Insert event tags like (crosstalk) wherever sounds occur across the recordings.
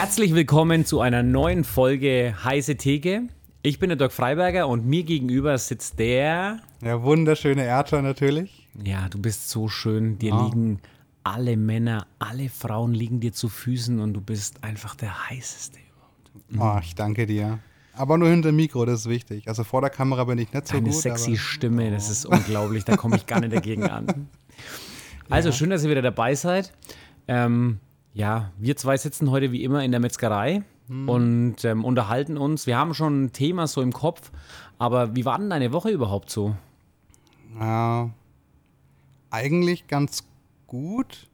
Herzlich willkommen zu einer neuen Folge Heiße Theke. Ich bin der Dirk Freiberger und mir gegenüber sitzt der. Ja, wunderschöne Erta natürlich. Ja, du bist so schön. Dir Ah. liegen alle Männer, alle Frauen liegen dir zu Füßen und du bist einfach der heißeste. Oh, ich danke dir. Aber nur hinter dem Mikro, das ist wichtig. Also vor der Kamera bin ich nicht so Deine gut. sexy aber- Stimme, das ist unglaublich. Da komme ich gar nicht dagegen an. (laughs) Also schön, dass ihr wieder dabei seid. Ähm, ja, wir zwei sitzen heute wie immer in der Metzgerei und ähm, unterhalten uns. Wir haben schon ein Thema so im Kopf, aber wie war denn deine Woche überhaupt so? Ja, eigentlich ganz gut.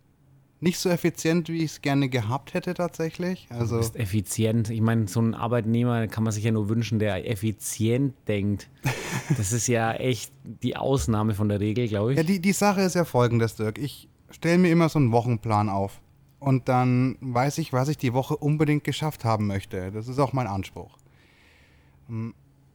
Nicht so effizient, wie ich es gerne gehabt hätte tatsächlich. Also Du bist effizient. Ich meine, so ein Arbeitnehmer kann man sich ja nur wünschen, der effizient denkt. (laughs) Das ist ja echt die Ausnahme von der Regel, glaube ich. Ja, die, die Sache ist ja folgendes, Dirk. Ich stelle mir immer so einen Wochenplan auf. Und dann weiß ich, was ich die Woche unbedingt geschafft haben möchte. Das ist auch mein Anspruch.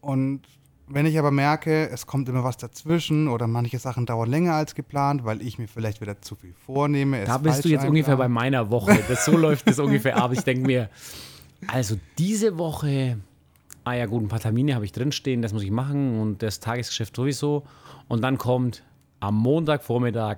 Und wenn ich aber merke, es kommt immer was dazwischen oder manche Sachen dauern länger als geplant, weil ich mir vielleicht wieder zu viel vornehme. Da bist du jetzt ungefähr bei meiner Woche. Das, so läuft das ungefähr ab. Ich denke mir, also diese Woche, ah ja gut, ein paar Termine habe ich drinstehen, das muss ich machen und das Tagesgeschäft sowieso. Und dann kommt am Montagvormittag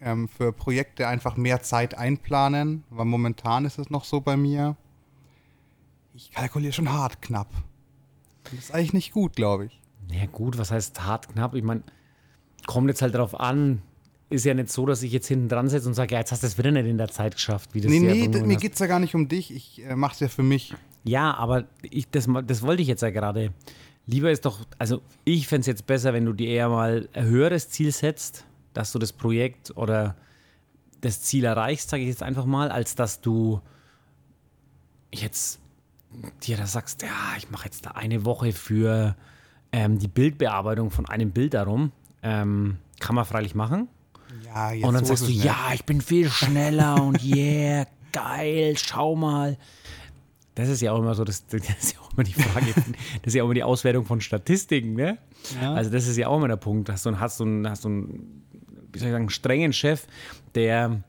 ähm, für Projekte einfach mehr Zeit einplanen, weil momentan ist es noch so bei mir. Ich kalkuliere schon hart knapp. Das ist eigentlich nicht gut, glaube ich. Ja gut, was heißt hart knapp? Ich meine, kommt jetzt halt darauf an. Ist ja nicht so, dass ich jetzt hinten dran sitze und sage, ja, jetzt hast du es wieder nicht in der Zeit geschafft, wie das Nee, nee, belohnt d- mir geht es ja gar nicht um dich. Ich äh, mache es ja für mich. Ja, aber ich, das, das wollte ich jetzt ja gerade. Lieber ist doch, also ich fände es jetzt besser, wenn du dir eher mal ein höheres Ziel setzt, dass du das Projekt oder das Ziel erreichst, sage ich jetzt einfach mal, als dass du jetzt dir da sagst, ja, ich mache jetzt da eine Woche für ähm, die Bildbearbeitung von einem Bild darum. Ähm, kann man freilich machen. Ja, jetzt Und dann sagst du, nicht. ja, ich bin viel schneller und yeah, (laughs) geil, schau mal. Das ist ja auch immer so, das, das ist ja auch immer die Frage, (laughs) das ist ja auch immer die Auswertung von Statistiken, ne? Ja. Also das ist ja auch immer der Punkt. Hast du, hast du, hast du wie soll ich sagen, einen strengen Chef, der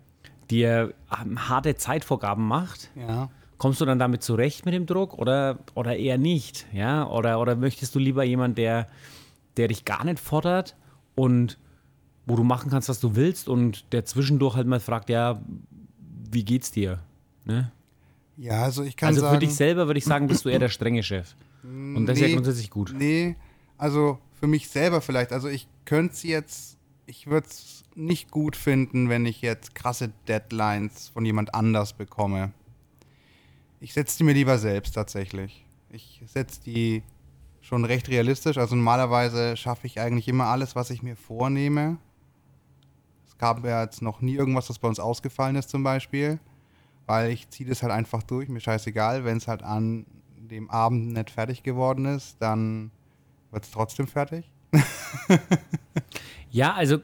dir ähm, harte Zeitvorgaben macht, Ja. kommst du dann damit zurecht mit dem Druck oder, oder eher nicht? Ja? Oder, oder möchtest du lieber jemand, der, der dich gar nicht fordert und wo du machen kannst, was du willst und der zwischendurch halt mal fragt, ja, wie geht's dir? Ne? ja, also ich kann Also sagen. für dich selber würde ich sagen, bist du eher der strenge Chef. Und das ist ja Nee, grundsätzlich gut. Nee, also für mich selber vielleicht. Also ich könnte es jetzt, ich würde es nicht gut finden, wenn ich jetzt krasse Deadlines von jemand anders bekomme. Ich setze die mir lieber selbst tatsächlich. Ich setze die schon recht realistisch. Also normalerweise schaffe ich eigentlich immer alles, was ich mir vornehme. Es gab ja jetzt noch nie irgendwas, das bei uns ausgefallen ist zum Beispiel. Weil ich ziehe das halt einfach durch, mir scheißegal. Wenn es halt an dem Abend nicht fertig geworden ist, dann wird es trotzdem fertig. (laughs) Ja, also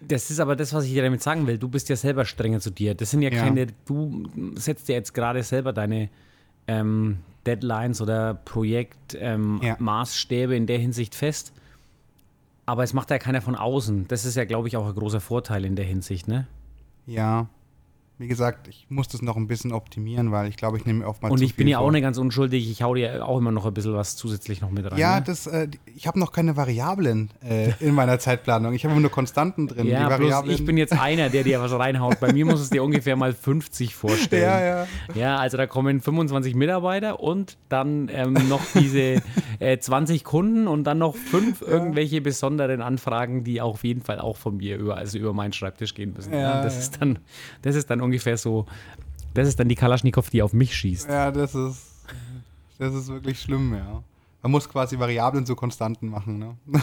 das ist aber das, was ich dir damit sagen will. Du bist ja selber strenger zu dir. Das sind ja, Ja. keine, du setzt ja jetzt gerade selber deine ähm, Deadlines oder Projektmaßstäbe ähm, Ja. In der Hinsicht fest. Aber es macht ja keiner von außen. Das ist ja, glaube ich, auch ein großer Vorteil in der Hinsicht, ne? Ja. Wie gesagt, ich muss das noch ein bisschen optimieren, weil ich glaube, ich nehme oftmals Und ich bin ja auch nicht ganz unschuldig. Ich hau dir auch immer noch ein bisschen was zusätzlich noch mit rein. Ja, ne? das, äh, ich habe noch keine Variablen äh, in meiner Zeitplanung. Ich habe nur Konstanten drin. Ja, bloß ich bin jetzt einer, der dir was reinhaut. Bei mir muss es dir ungefähr mal 50 vorstellen. Ja, ja. Ja, also da kommen 25 Mitarbeiter und dann ähm, noch diese äh, 20 Kunden und dann noch fünf irgendwelche besonderen Anfragen, die auf jeden Fall auch von mir über, also über meinen Schreibtisch gehen müssen. Ja, Ja, das. Ist dann, das ist dann ungefähr so, das ist dann die Kalaschnikow, die auf mich schießt. Ja, das ist, das ist wirklich schlimm, ja. Man muss quasi Variablen zu Konstanten machen, ne? (laughs)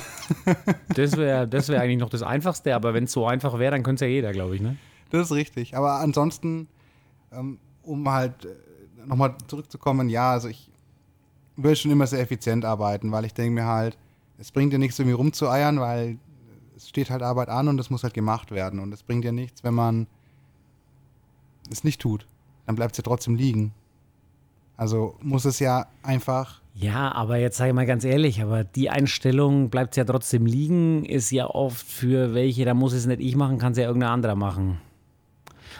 Das wäre das wär eigentlich noch das Einfachste, aber wenn es so einfach wäre, dann könnte es ja jeder, glaube ich. Ne? Das ist richtig. Aber ansonsten, ähm, um halt äh, nochmal zurückzukommen, ja, also ich, will schon immer sehr effizient arbeiten, weil ich denke mir halt, es bringt dir nichts, irgendwie rumzueiern, weil es steht halt Arbeit an und es muss halt gemacht werden. Und es bringt dir nichts, wenn man es nicht tut. Dann bleibt es ja trotzdem liegen. Also muss es ja einfach. Ja, aber jetzt sage ich mal ganz ehrlich, aber die Einstellung bleibt ja trotzdem liegen, ist ja oft für welche, da muss es nicht ich machen, kann es ja irgendein anderer machen.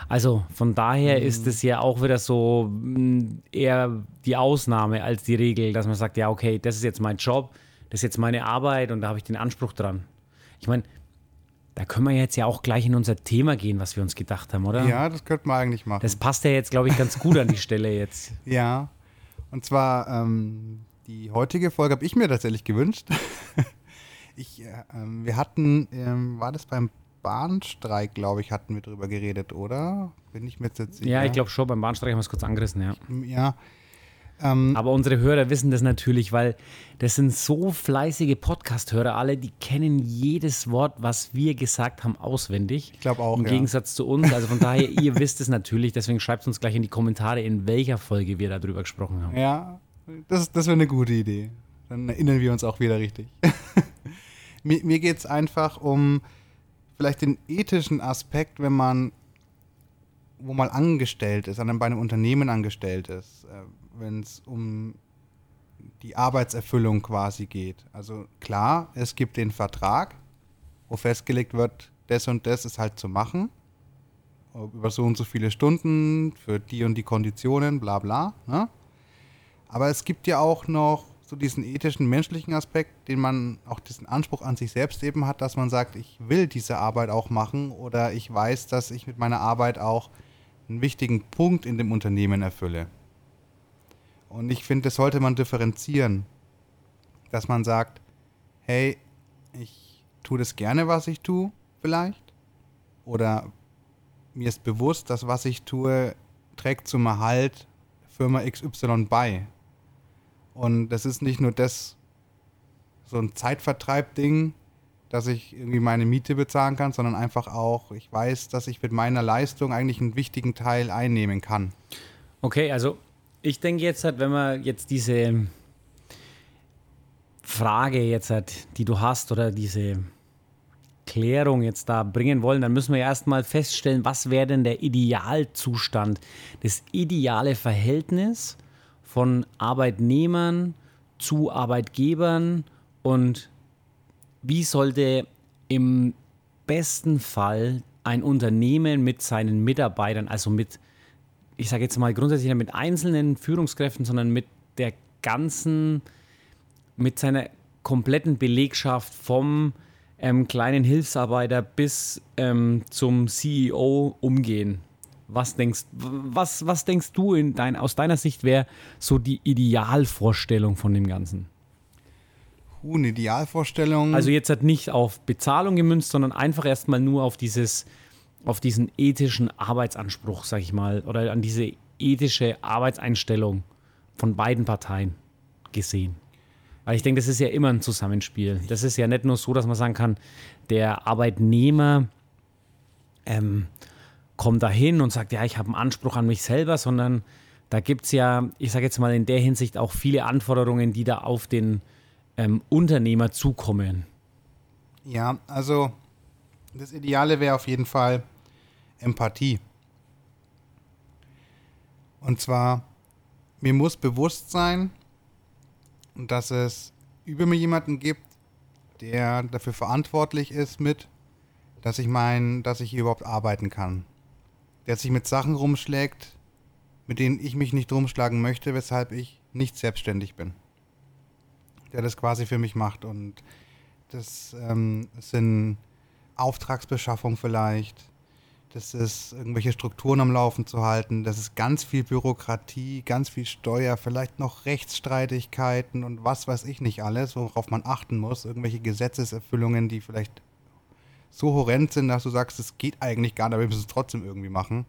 Also von daher mhm. ist es ja auch wieder so mm, eher die Ausnahme als die Regel, dass man sagt, ja, okay, das ist jetzt mein Job, das ist jetzt meine Arbeit und da habe ich den Anspruch dran. Ich meine, da können wir jetzt ja auch gleich in unser Thema gehen, was wir uns gedacht haben, oder? Ja, das könnten wir eigentlich machen. Das passt ja jetzt, glaube ich, ganz gut an die Stelle jetzt. (laughs) Ja, und zwar ähm, die heutige Folge habe ich mir tatsächlich gewünscht. (laughs) ich, äh, ähm, wir hatten, ähm, war das beim Bahnstreik, glaube ich, hatten wir drüber geredet, oder? Bin ich mir jetzt sicher? Ja, ich glaube schon, beim Bahnstreik haben wir es kurz angerissen, ja. Ja, ähm, Aber unsere Hörer wissen das natürlich, weil das sind so fleißige Podcast-Hörer alle, die kennen jedes Wort, was wir gesagt haben, auswendig. Ich glaube auch. Im ja. Gegensatz zu uns. Also von daher, ihr (laughs) wisst es natürlich, deswegen schreibt uns gleich in die Kommentare, in welcher Folge wir darüber gesprochen haben. Ja, das, das wäre eine gute Idee. Dann erinnern wir uns auch wieder richtig. (laughs) mir mir geht es einfach um vielleicht den ethischen Aspekt, wenn man wo mal angestellt ist, an einem, bei einem Unternehmen angestellt ist. Wenn es um die Arbeitserfüllung quasi geht. Also klar, es gibt den Vertrag, wo festgelegt wird, das und das ist halt zu machen. Über so und so viele Stunden, für die und die Konditionen, bla bla. Ne? Aber es gibt ja auch noch so diesen ethischen, menschlichen Aspekt, den man auch diesen Anspruch an sich selbst eben hat, dass man sagt, ich will diese Arbeit auch machen oder ich weiß, dass ich mit meiner Arbeit auch einen wichtigen Punkt in dem Unternehmen erfülle. Und ich finde, das sollte man differenzieren. Dass man sagt, hey, ich tue das gerne, was ich tue, vielleicht. Oder mir ist bewusst, dass was ich tue, trägt zum Erhalt Firma XY bei. Und das ist nicht nur das, so ein Zeitvertreib-Ding, dass ich irgendwie meine Miete bezahlen kann, sondern einfach auch, ich weiß, dass ich mit meiner Leistung eigentlich einen wichtigen Teil einnehmen kann. Okay, also ich denke jetzt halt, wenn man jetzt diese Frage jetzt hat, die du hast oder diese Klärung jetzt da bringen wollen, dann müssen wir erstmal feststellen, was wäre denn der Idealzustand, das ideale Verhältnis von Arbeitnehmern zu Arbeitgebern und wie sollte im besten Fall ein Unternehmen mit seinen Mitarbeitern, also mit ich sage jetzt mal grundsätzlich nicht mit einzelnen Führungskräften, sondern mit der ganzen, mit seiner kompletten Belegschaft vom ähm, kleinen Hilfsarbeiter bis ähm, zum CEO umgehen. Was denkst, was, was denkst du in dein, aus deiner Sicht wäre so die Idealvorstellung von dem Ganzen? Uh, eine Idealvorstellung. Also jetzt hat nicht auf Bezahlung gemünzt, sondern einfach erstmal nur auf dieses auf diesen ethischen Arbeitsanspruch, sag ich mal, oder an diese ethische Arbeitseinstellung von beiden Parteien gesehen. Weil ich denke, das ist ja immer ein Zusammenspiel. Das ist ja nicht nur so, dass man sagen kann, der Arbeitnehmer ähm, kommt dahin und sagt, ja, ich habe einen Anspruch an mich selber, sondern da gibt es ja, ich sage jetzt mal in der Hinsicht auch viele Anforderungen, die da auf den ähm, Unternehmer zukommen. Ja, also das Ideale wäre auf jeden Fall, Empathie. Und zwar, mir muss bewusst sein, dass es über mir jemanden gibt, der dafür verantwortlich ist mit, dass ich mein, dass ich hier überhaupt arbeiten kann. Der sich mit Sachen rumschlägt, mit denen ich mich nicht rumschlagen möchte, weshalb ich nicht selbstständig bin. Der das quasi für mich macht. Und das ähm, sind Auftragsbeschaffung vielleicht, das ist irgendwelche Strukturen am Laufen zu halten, das ist ganz viel Bürokratie, ganz viel Steuer, vielleicht noch Rechtsstreitigkeiten und was weiß ich nicht alles, worauf man achten muss, irgendwelche Gesetzeserfüllungen, die vielleicht so horrend sind, dass du sagst, es geht eigentlich gar nicht, aber wir müssen es trotzdem irgendwie machen.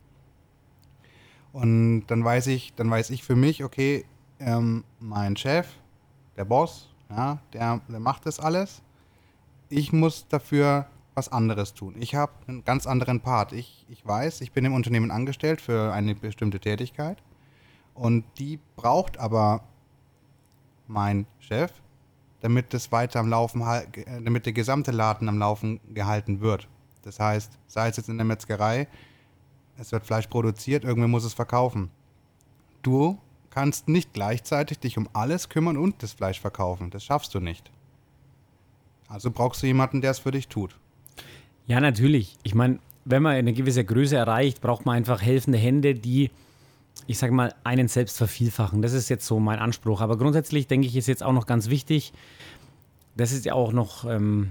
Und dann weiß ich, dann weiß ich für mich, okay, ähm, mein Chef, der Boss, ja, der, der macht das alles. Ich muss dafür was anderes tun. Ich habe einen ganz anderen Part. Ich, ich weiß, ich bin im Unternehmen angestellt für eine bestimmte Tätigkeit und die braucht aber mein Chef, damit das weiter am Laufen, äh, damit der gesamte Laden am Laufen gehalten wird. Das heißt, sei es jetzt in der Metzgerei, es wird Fleisch produziert, irgendwer muss es verkaufen. Du kannst nicht gleichzeitig dich um alles kümmern und das Fleisch verkaufen. Das schaffst du nicht. Also brauchst du jemanden, der es für dich tut. Ja, natürlich. Ich meine, wenn man eine gewisse Größe erreicht, braucht man einfach helfende Hände, die, ich sage mal, einen selbst vervielfachen. Das ist jetzt so mein Anspruch. Aber grundsätzlich denke ich, ist jetzt auch noch ganz wichtig, das ist ja auch noch, ähm,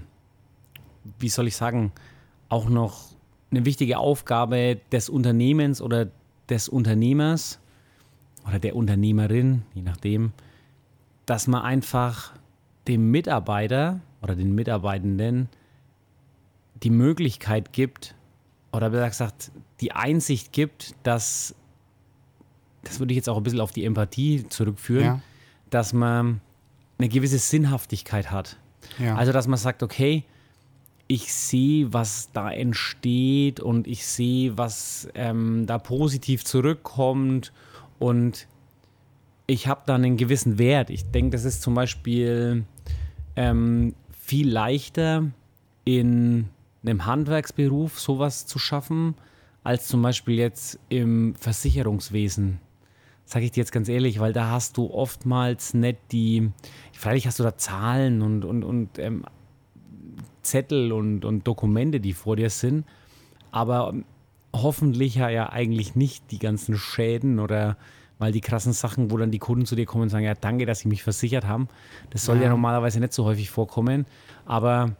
wie soll ich sagen, auch noch eine wichtige Aufgabe des Unternehmens oder des Unternehmers oder der Unternehmerin, je nachdem, dass man einfach dem Mitarbeiter oder den Mitarbeitenden die Möglichkeit gibt, oder besser gesagt, die Einsicht gibt, dass, das würde ich jetzt auch ein bisschen auf die Empathie zurückführen, Ja. dass man eine gewisse Sinnhaftigkeit hat. Ja. Also, dass man sagt, okay, ich sehe, was da entsteht und ich sehe, was ähm, da positiv zurückkommt und ich habe da einen gewissen Wert. Ich denke, das ist zum Beispiel ähm, viel leichter in einem Handwerksberuf sowas zu schaffen, als zum Beispiel jetzt im Versicherungswesen. Sage ich dir jetzt ganz ehrlich, weil da hast du oftmals nicht die, freilich hast du da Zahlen und, und, und ähm, Zettel und, und Dokumente, die vor dir sind, aber hoffentlich ja, eigentlich nicht die ganzen Schäden oder mal die krassen Sachen, wo dann die Kunden zu dir kommen und sagen, ja, danke, dass sie mich versichert haben. Das soll ja, Ja. normalerweise nicht so häufig vorkommen, aber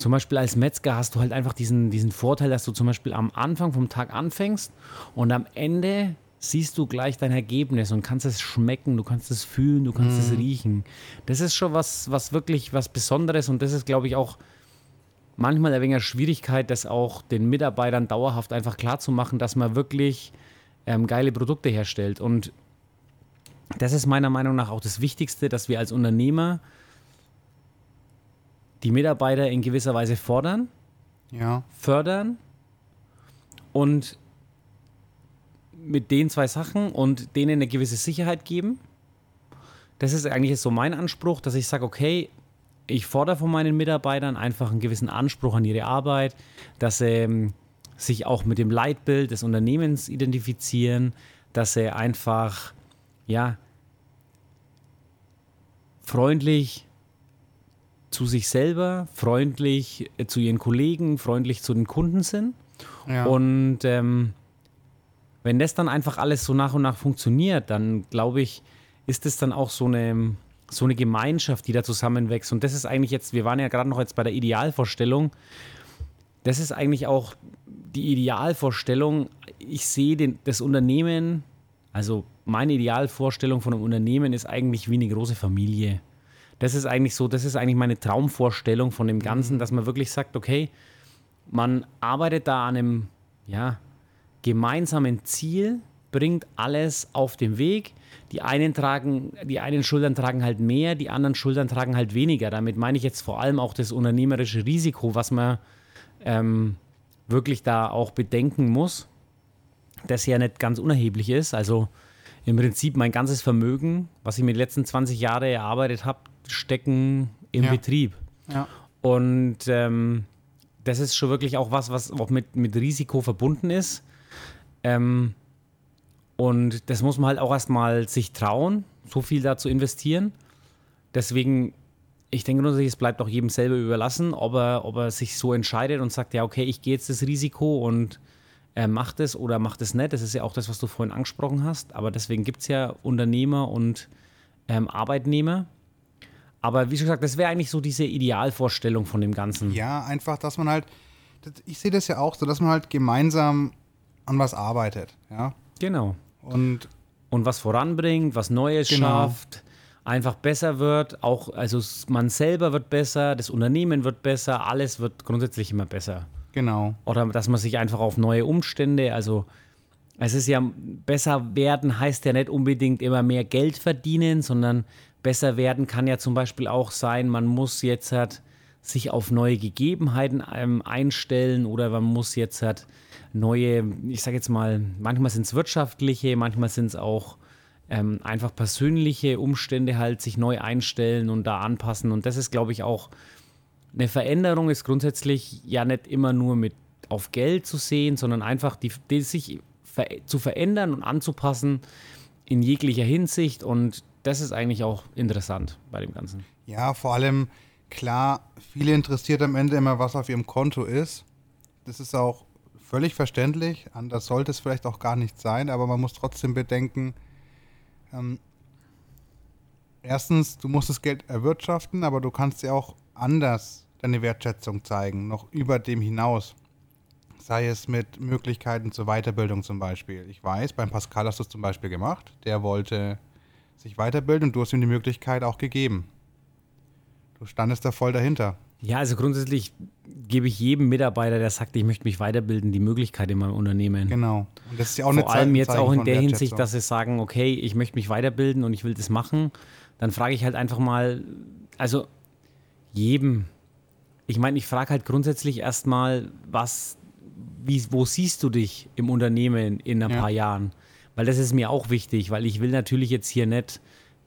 zum Beispiel als Metzger hast du halt einfach diesen, diesen Vorteil, dass du zum Beispiel am Anfang vom Tag anfängst und am Ende siehst du gleich dein Ergebnis und kannst es schmecken, du kannst es fühlen, du kannst es riechen. Das ist schon was, was wirklich was Besonderes und das ist, glaube ich, auch manchmal ein wenig Schwierigkeit, das auch den Mitarbeitern dauerhaft einfach klar zu machen, dass man wirklich ähm, geile Produkte herstellt. Und das ist meiner Meinung nach auch das Wichtigste, dass wir als Unternehmer die Mitarbeiter in gewisser Weise fordern, ja. fördern und mit den zwei Sachen und denen eine gewisse Sicherheit geben. Das ist eigentlich so mein Anspruch, dass ich sage, okay, ich fordere von meinen Mitarbeitern einfach einen gewissen Anspruch an ihre Arbeit, dass sie ähm, sich auch mit dem Leitbild des Unternehmens identifizieren, dass sie einfach, ja, freundlich zu sich selber, freundlich äh, zu ihren Kollegen, freundlich zu den Kunden sind. ja. Und ähm, wenn das dann einfach alles so nach und nach funktioniert, dann glaube ich, ist es dann auch so eine, so eine Gemeinschaft, die da zusammenwächst. Und das ist eigentlich jetzt, wir waren ja gerade noch jetzt bei der Idealvorstellung, das ist eigentlich auch die Idealvorstellung. Ich sehe den, das Unternehmen, also meine Idealvorstellung von einem Unternehmen ist eigentlich wie eine große Familie. Das ist eigentlich so, das ist eigentlich meine Traumvorstellung von dem Ganzen, dass man wirklich sagt, okay, man arbeitet da an einem, ja, gemeinsamen Ziel, bringt alles auf den Weg. Die einen tragen, die einen Schultern tragen halt mehr, die anderen Schultern tragen halt weniger. Damit meine ich jetzt vor allem auch das unternehmerische Risiko, was man ähm, wirklich da auch bedenken muss, das ja nicht ganz unerheblich ist. Also im Prinzip mein ganzes Vermögen, was ich mir die letzten 20 Jahre erarbeitet habe, stecken im Ja. Betrieb. ja. Und ähm, das ist schon wirklich auch was, was auch mit, mit Risiko verbunden ist. Ähm, und das muss man halt auch erstmal sich trauen, so viel da zu investieren. Deswegen, ich denke grundsätzlich, es bleibt auch jedem selber überlassen, ob er, ob er sich so entscheidet und sagt, ja, okay, ich gehe jetzt das Risiko und äh, macht es oder macht es nicht. Das ist ja auch das, was du vorhin angesprochen hast. Aber deswegen gibt es ja Unternehmer und ähm, Arbeitnehmer. Aber wie schon gesagt, das wäre eigentlich so diese Idealvorstellung von dem Ganzen. Ja, einfach, dass man halt, ich sehe das ja auch so, dass man halt gemeinsam an was arbeitet, ja. Genau. Und Und was voranbringt, was Neues Genau. schafft, einfach besser wird, auch, also man selber wird besser, das Unternehmen wird besser, alles wird grundsätzlich immer besser. genau, Oder dass man sich einfach auf neue Umstände, also es ist ja besser werden heißt ja nicht unbedingt immer mehr Geld verdienen, sondern besser werden kann ja zum Beispiel auch sein, man muss jetzt halt sich auf neue Gegebenheiten ähm, einstellen oder man muss jetzt halt neue, ich sage jetzt mal, manchmal sind es wirtschaftliche, manchmal sind es auch ähm, einfach persönliche Umstände halt sich neu einstellen und da anpassen. Und das ist, glaube ich, auch eine Veränderung ist grundsätzlich ja nicht immer nur mit auf Geld zu sehen, sondern einfach die, die sich ver zu verändern und anzupassen in jeglicher Hinsicht. Und das ist eigentlich auch interessant bei dem Ganzen. Ja, vor allem klar, viele interessiert am Ende immer, was auf ihrem Konto ist. Das ist auch völlig verständlich. Anders sollte es vielleicht auch gar nicht sein, aber man muss trotzdem bedenken, ähm, erstens, du musst das Geld erwirtschaften, aber du kannst ja auch anders deine Wertschätzung zeigen, noch über dem hinaus. Sei es mit Möglichkeiten zur Weiterbildung zum Beispiel. Ich weiß, beim Pascal hast du es zum Beispiel gemacht. Der wollte sich weiterbilden und du hast ihm die Möglichkeit auch gegeben. Du standest da voll dahinter. Ja, also grundsätzlich gebe ich jedem Mitarbeiter, der sagt, ich möchte mich weiterbilden, die Möglichkeit in meinem Unternehmen. Genau. Und das ist ja auch Vor allem jetzt auch in der Hinsicht, dass sie sagen, okay, ich möchte mich weiterbilden und ich will das machen. Dann frage ich halt einfach mal, also jedem, ich meine, ich frage halt grundsätzlich erstmal, was, wie, wo siehst du dich im Unternehmen in ein ja. paar Jahren? Weil das ist mir auch wichtig, weil ich will natürlich jetzt hier nicht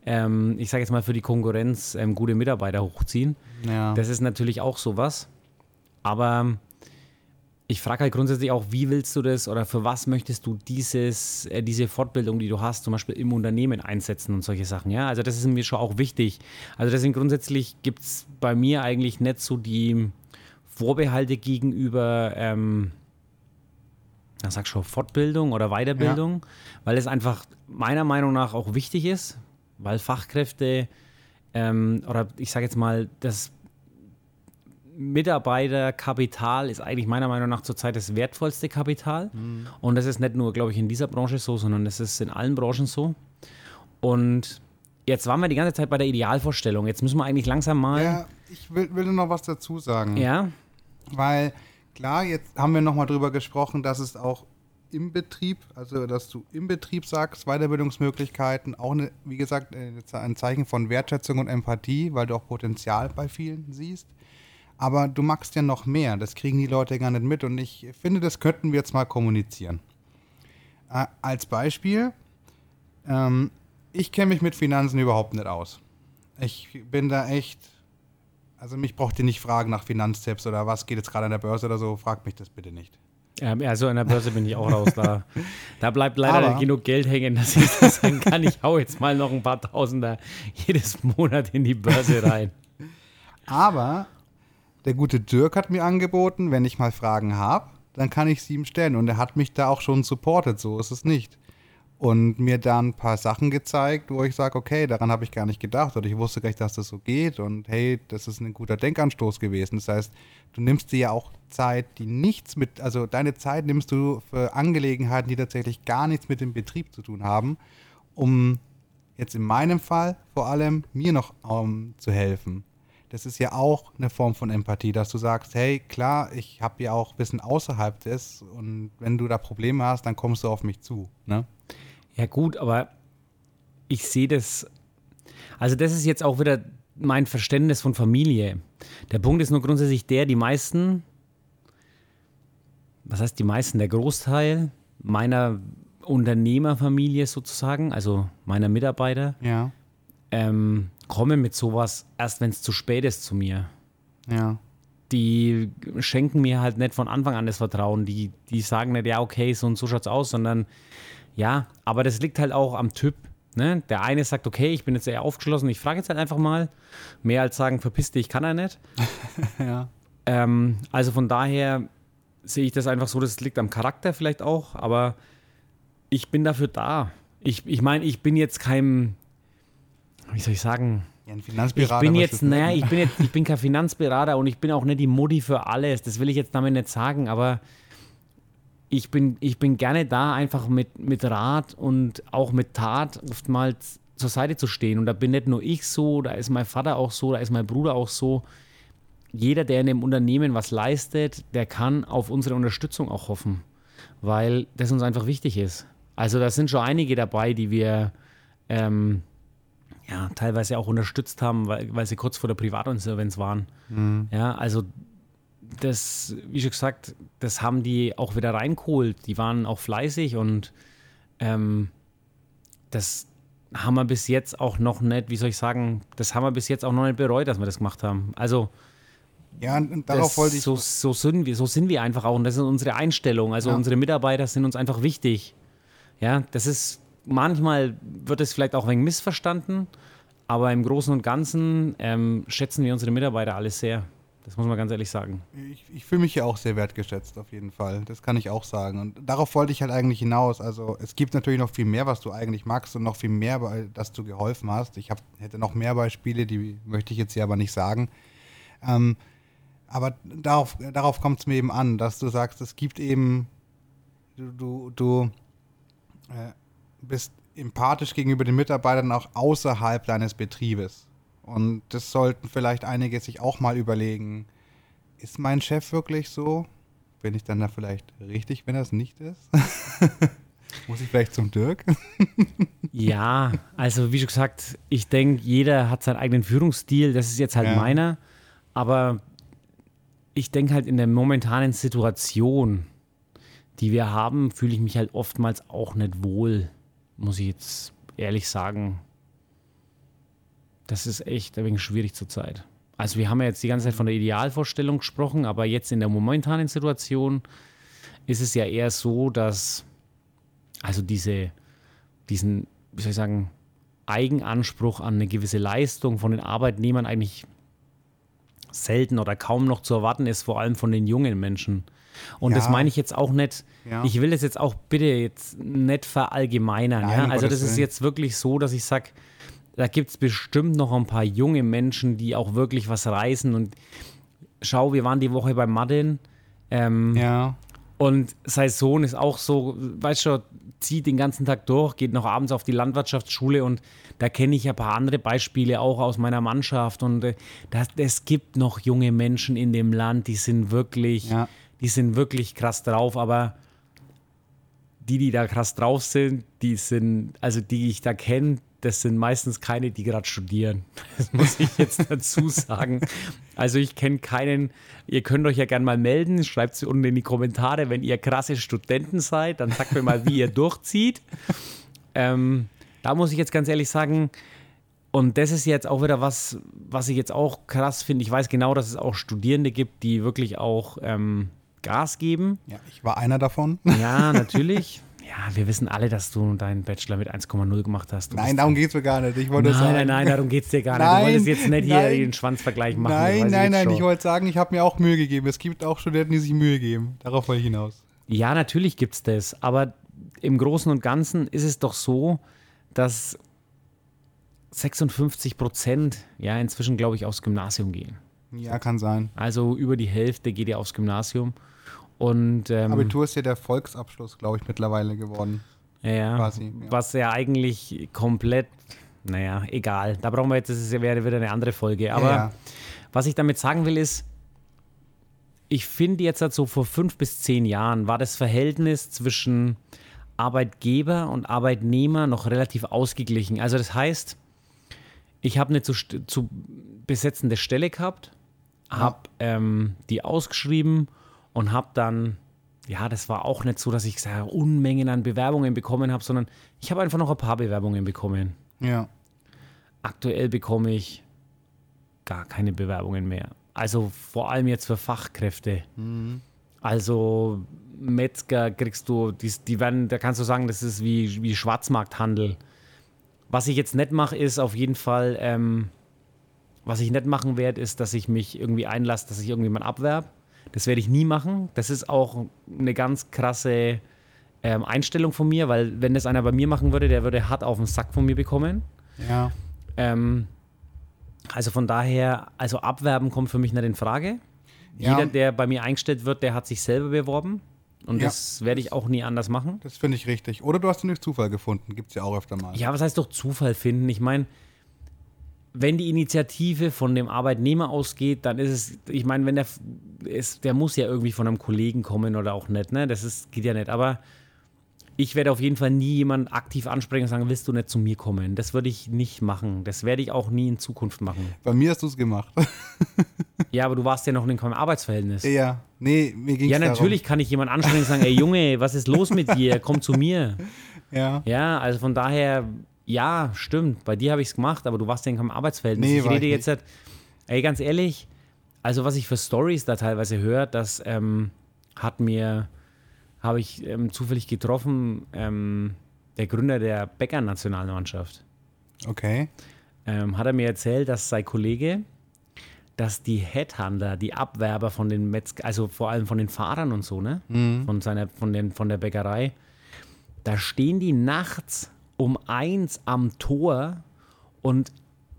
ähm, ich sage jetzt mal, für die Konkurrenz ähm, gute Mitarbeiter hochziehen. Ja. Das ist natürlich auch sowas. Aber ich frage halt grundsätzlich auch, wie willst du das oder für was möchtest du dieses, äh, diese Fortbildung, die du hast, zum Beispiel im Unternehmen einsetzen und solche Sachen. Ja, also das ist mir schon auch wichtig. Also deswegen grundsätzlich gibt es bei mir eigentlich nicht so die Vorbehalte gegenüber, ähm, sag schon, Fortbildung oder Weiterbildung, ja. weil es einfach meiner Meinung nach auch wichtig ist, weil Fachkräfte ähm, oder ich sage jetzt mal, das Mitarbeiterkapital ist eigentlich meiner Meinung nach zurzeit das wertvollste Kapital. Mhm. Und das ist nicht nur, glaube ich, in dieser Branche so, sondern das ist in allen Branchen so. Und jetzt waren wir die ganze Zeit bei der Idealvorstellung. Jetzt müssen wir eigentlich langsam mal. Ja, ich will, will noch was dazu sagen. Ja. Weil, klar, jetzt haben wir nochmal drüber gesprochen, dass es auch im Betrieb, also dass du im Betrieb sagst, Weiterbildungsmöglichkeiten, auch eine, wie gesagt, ein Zeichen von Wertschätzung und Empathie, weil du auch Potenzial bei vielen siehst. Aber du magst ja noch mehr, das kriegen die Leute gar nicht mit und ich finde, das könnten wir jetzt mal kommunizieren. Äh, als Beispiel, ähm, ich kenne mich mit Finanzen überhaupt nicht aus. Ich bin da echt, also mich braucht ihr nicht fragen nach Finanztipps oder was geht jetzt gerade an der Börse oder so, fragt mich das bitte nicht. Ja, also an der Börse bin ich auch raus. Da, (laughs) da bleibt leider Aber, genug Geld hängen, dass ich das sagen kann. Ich hau jetzt mal noch ein paar Tausender jedes Monat in die Börse rein. Aber der gute Dirk hat mir angeboten, wenn ich mal Fragen habe, dann kann ich sie ihm stellen. Und er hat mich da auch schon supportet, so ist es nicht und mir dann ein paar Sachen gezeigt, wo ich sage, okay, daran habe ich gar nicht gedacht oder ich wusste gar nicht, dass das so geht und hey, das ist ein guter Denkanstoß gewesen. Das heißt, du nimmst dir ja auch Zeit, die nichts mit, also deine Zeit nimmst du für Angelegenheiten, die tatsächlich gar nichts mit dem Betrieb zu tun haben, um jetzt in meinem Fall vor allem mir noch um, zu helfen. Das ist ja auch eine Form von Empathie, dass du sagst, hey, klar, ich habe ja auch bisschen außerhalb des und wenn du da Probleme hast, dann kommst du auf mich zu. Ne? Ja, gut, aber ich sehe das. Also, das ist jetzt auch wieder mein Verständnis von Familie. Der Punkt ist nur grundsätzlich der, die meisten, was heißt die meisten, der Großteil meiner Unternehmerfamilie sozusagen, also meiner Mitarbeiter, ja. ähm, kommen mit sowas erst, wenn es zu spät ist zu mir. Ja. Die schenken mir halt nicht von Anfang an das Vertrauen. Die, die sagen nicht, ja, okay, so und so schaut's aus, sondern ja, aber das liegt halt auch am Typ. Ne? Der eine sagt, okay, ich bin jetzt eher aufgeschlossen, ich frage jetzt halt einfach mal. Mehr als sagen, verpiss dich, kann er nicht. (laughs) ja. Ähm, also von daher sehe ich das einfach so, das liegt am Charakter vielleicht auch, aber ich bin dafür da. Ich, ich meine, ich bin jetzt kein, wie soll ich sagen, ja, ein Finanzberater. Ich bin jetzt, naja, ich bin jetzt, ich bin kein Finanzberater und ich bin auch nicht die Mutti für alles. Das will ich jetzt damit nicht sagen, aber ich bin, ich bin gerne da, einfach mit, mit Rat und auch mit Tat oftmals zur Seite zu stehen. Und da bin nicht nur ich so, da ist mein Vater auch so, da ist mein Bruder auch so. Jeder, der in dem Unternehmen was leistet, der kann auf unsere Unterstützung auch hoffen, weil das uns einfach wichtig ist. Also da sind schon einige dabei, die wir ähm, ja, teilweise auch unterstützt haben, weil, weil sie kurz vor der Privatinsolvenz waren. Mhm. Ja, also das, wie schon gesagt, das haben die auch wieder reingeholt. Die waren auch fleißig und ähm, das, haben wir bis jetzt auch noch nicht, wie soll ich sagen, das haben wir bis jetzt auch noch nicht bereut, dass wir das gemacht haben. Also ja, und darauf das, wollte ich. So, so, sind wir, so sind wir einfach auch und das ist unsere Einstellung. Also Ja. unsere Mitarbeiter sind uns einfach wichtig. Ja, das ist, manchmal wird es vielleicht auch ein wenig missverstanden, aber im Großen und Ganzen ähm, schätzen wir unsere Mitarbeiter alle sehr. Das muss man ganz ehrlich sagen. Ich, ich fühle mich ja auch sehr wertgeschätzt, auf jeden Fall. Das kann ich auch sagen. Und darauf wollte ich halt eigentlich hinaus. Also, es gibt natürlich noch viel mehr, was du eigentlich magst und noch viel mehr, dass du geholfen hast. Ich hab, hätte noch mehr Beispiele, die möchte ich jetzt hier aber nicht sagen. Ähm, aber darauf, darauf kommt es mir eben an, dass du sagst, es gibt eben, du, du, du äh, bist empathisch gegenüber den Mitarbeitern auch außerhalb deines Betriebes. Und das sollten vielleicht einige sich auch mal überlegen. Ist mein Chef wirklich so? Bin ich dann da vielleicht richtig, wenn das nicht ist? (laughs) Muss ich vielleicht zum Dirk? (laughs) Ja, also wie schon gesagt, ich denke, jeder hat seinen eigenen Führungsstil. Das ist jetzt halt Ja. meiner. Aber ich denke halt in der momentanen Situation, die wir haben, fühle ich mich halt oftmals auch nicht wohl, muss ich jetzt ehrlich sagen. Das ist echt ein wenig schwierig zurzeit. Also wir haben ja jetzt die ganze Zeit von der Idealvorstellung gesprochen, aber jetzt in der momentanen Situation ist es ja eher so, dass also diese, diesen, wie soll ich sagen, Eigenanspruch an eine gewisse Leistung von den Arbeitnehmern eigentlich selten oder kaum noch zu erwarten ist, vor allem von den jungen Menschen. Und Ja. das meine ich jetzt auch nicht, Ja. ich will das jetzt auch bitte jetzt nicht verallgemeinern. Nein, ja? Also das ist jetzt wirklich so, dass ich sage, da gibt es bestimmt noch ein paar junge Menschen, die auch wirklich was reißen. Und schau, wir waren die Woche bei Madden. Ähm, Ja. und sein Sohn ist auch so, weißt schon, zieht den ganzen Tag durch, geht noch abends auf die Landwirtschaftsschule und da kenne ich ein paar andere Beispiele auch aus meiner Mannschaft. Und äh, das, es gibt noch junge Menschen in dem Land, die sind wirklich, Ja. Die sind wirklich krass drauf, aber die, die da krass drauf sind, die sind, also die ich da kenne, das sind meistens keine, die gerade studieren. (laughs) Das muss ich jetzt dazu sagen. Also ich kenne keinen, ihr könnt euch ja gerne mal melden, schreibt es unten in die Kommentare, wenn ihr krasse Studenten seid, dann sagt mir mal, wie ihr durchzieht. Ähm, da muss ich jetzt ganz ehrlich sagen, und das ist jetzt auch wieder was, was ich jetzt auch krass finde. Ich weiß genau, dass es auch Studierende gibt, die wirklich auch ähm, Gas geben. ja, ich war einer davon. Ja, (laughs) natürlich. Ja, wir wissen alle, dass du deinen Bachelor mit 1,0 gemacht hast. Du Nein, darum geht es mir gar nicht. Ich wollte nein, sagen. nein, nein, darum geht es dir gar nicht. Nein, du wolltest jetzt nicht hier nein. den Schwanzvergleich machen. Nein, ich nein, nein. schon. Ich wollte sagen, ich habe mir auch Mühe gegeben. Es gibt auch Studenten, die sich Mühe geben. Darauf wollte ich hinaus. Ja, natürlich gibt es das. Aber im Großen und Ganzen ist es doch so, dass 56 Prozent ja inzwischen, glaube ich, aufs Gymnasium gehen. Ja, kann sein. Also über die Hälfte geht ja aufs Gymnasium. Und ähm, Abitur ist ja der Volksabschluss, glaube ich, mittlerweile geworden. ja, quasi, ja. was ja eigentlich komplett, naja, egal. Da brauchen wir jetzt, das wäre wieder eine andere Folge. Aber ja. Was ich damit sagen will, ist, ich finde jetzt halt so vor fünf bis zehn Jahren war das Verhältnis zwischen Arbeitgeber und Arbeitnehmer noch relativ ausgeglichen. Also das heißt, ich habe eine zu, zu besetzende Stelle gehabt, habe ähm, die ausgeschrieben und habe dann, ja, das war auch nicht so, dass ich sage, Unmengen an Bewerbungen bekommen habe, sondern ich habe einfach noch ein paar Bewerbungen bekommen. ja. Aktuell bekomme ich gar keine Bewerbungen mehr. Also vor allem jetzt für Fachkräfte. Also Metzger kriegst du, die, die werden, da kannst du sagen, das ist wie, wie Schwarzmarkthandel. Was ich jetzt nicht mache, ist auf jeden Fall, ähm, was ich nicht machen werde, ist, dass ich mich irgendwie einlasse, dass ich irgendjemand abwerbe. Das werde ich nie machen. Das ist auch eine ganz krasse ähm, Einstellung von mir, weil wenn das einer bei mir machen würde, der würde hart auf den Sack von mir bekommen. Ja. Ähm, also von daher, also abwerben kommt für mich nicht in Frage. Ja. Jeder, der bei mir eingestellt wird, der hat sich selber beworben. Und Ja. das werde ich auch nie anders machen. Das finde ich richtig. Oder du hast ihn durch Zufall gefunden. Gibt es ja auch öfter mal. Ja, was heißt doch Zufall finden? Ich meine, wenn die Initiative von dem Arbeitnehmer ausgeht, dann ist es, ich meine, wenn der, ist, der muss ja irgendwie von einem Kollegen kommen oder auch nicht, ne? Das ist, geht ja nicht. Aber ich werde auf jeden Fall nie jemanden aktiv ansprechen und sagen, willst du nicht zu mir kommen? Das würde ich nicht machen. Das werde ich auch nie in Zukunft machen. Bei mir hast du es gemacht. (laughs) Ja, aber du warst ja noch in keinem Arbeitsverhältnis. ja. Nee, mir ging es Ja, natürlich kann ich jemanden ansprechen und sagen, ey Junge, was ist los mit dir? Komm zu mir. Ja. Ja, also von daher, Ja, stimmt. Bei dir habe ich es gemacht, aber du warst ja in keinem Arbeitsverhältnis. Nee, ich rede ich jetzt, halt, ey, ganz ehrlich, also was ich für Stories da teilweise höre, das ähm, hat mir, habe ich ähm, zufällig getroffen, ähm, der Gründer der Bäcker-Nationalmannschaft. Okay. Ähm, hat er mir erzählt, dass sein Kollege, dass die Headhunter, die Abwerber von den Metzger, also vor allem von den Fahrern und so, ne? Von, seiner, von, den, von der Bäckerei, da stehen die nachts um eins am Tor und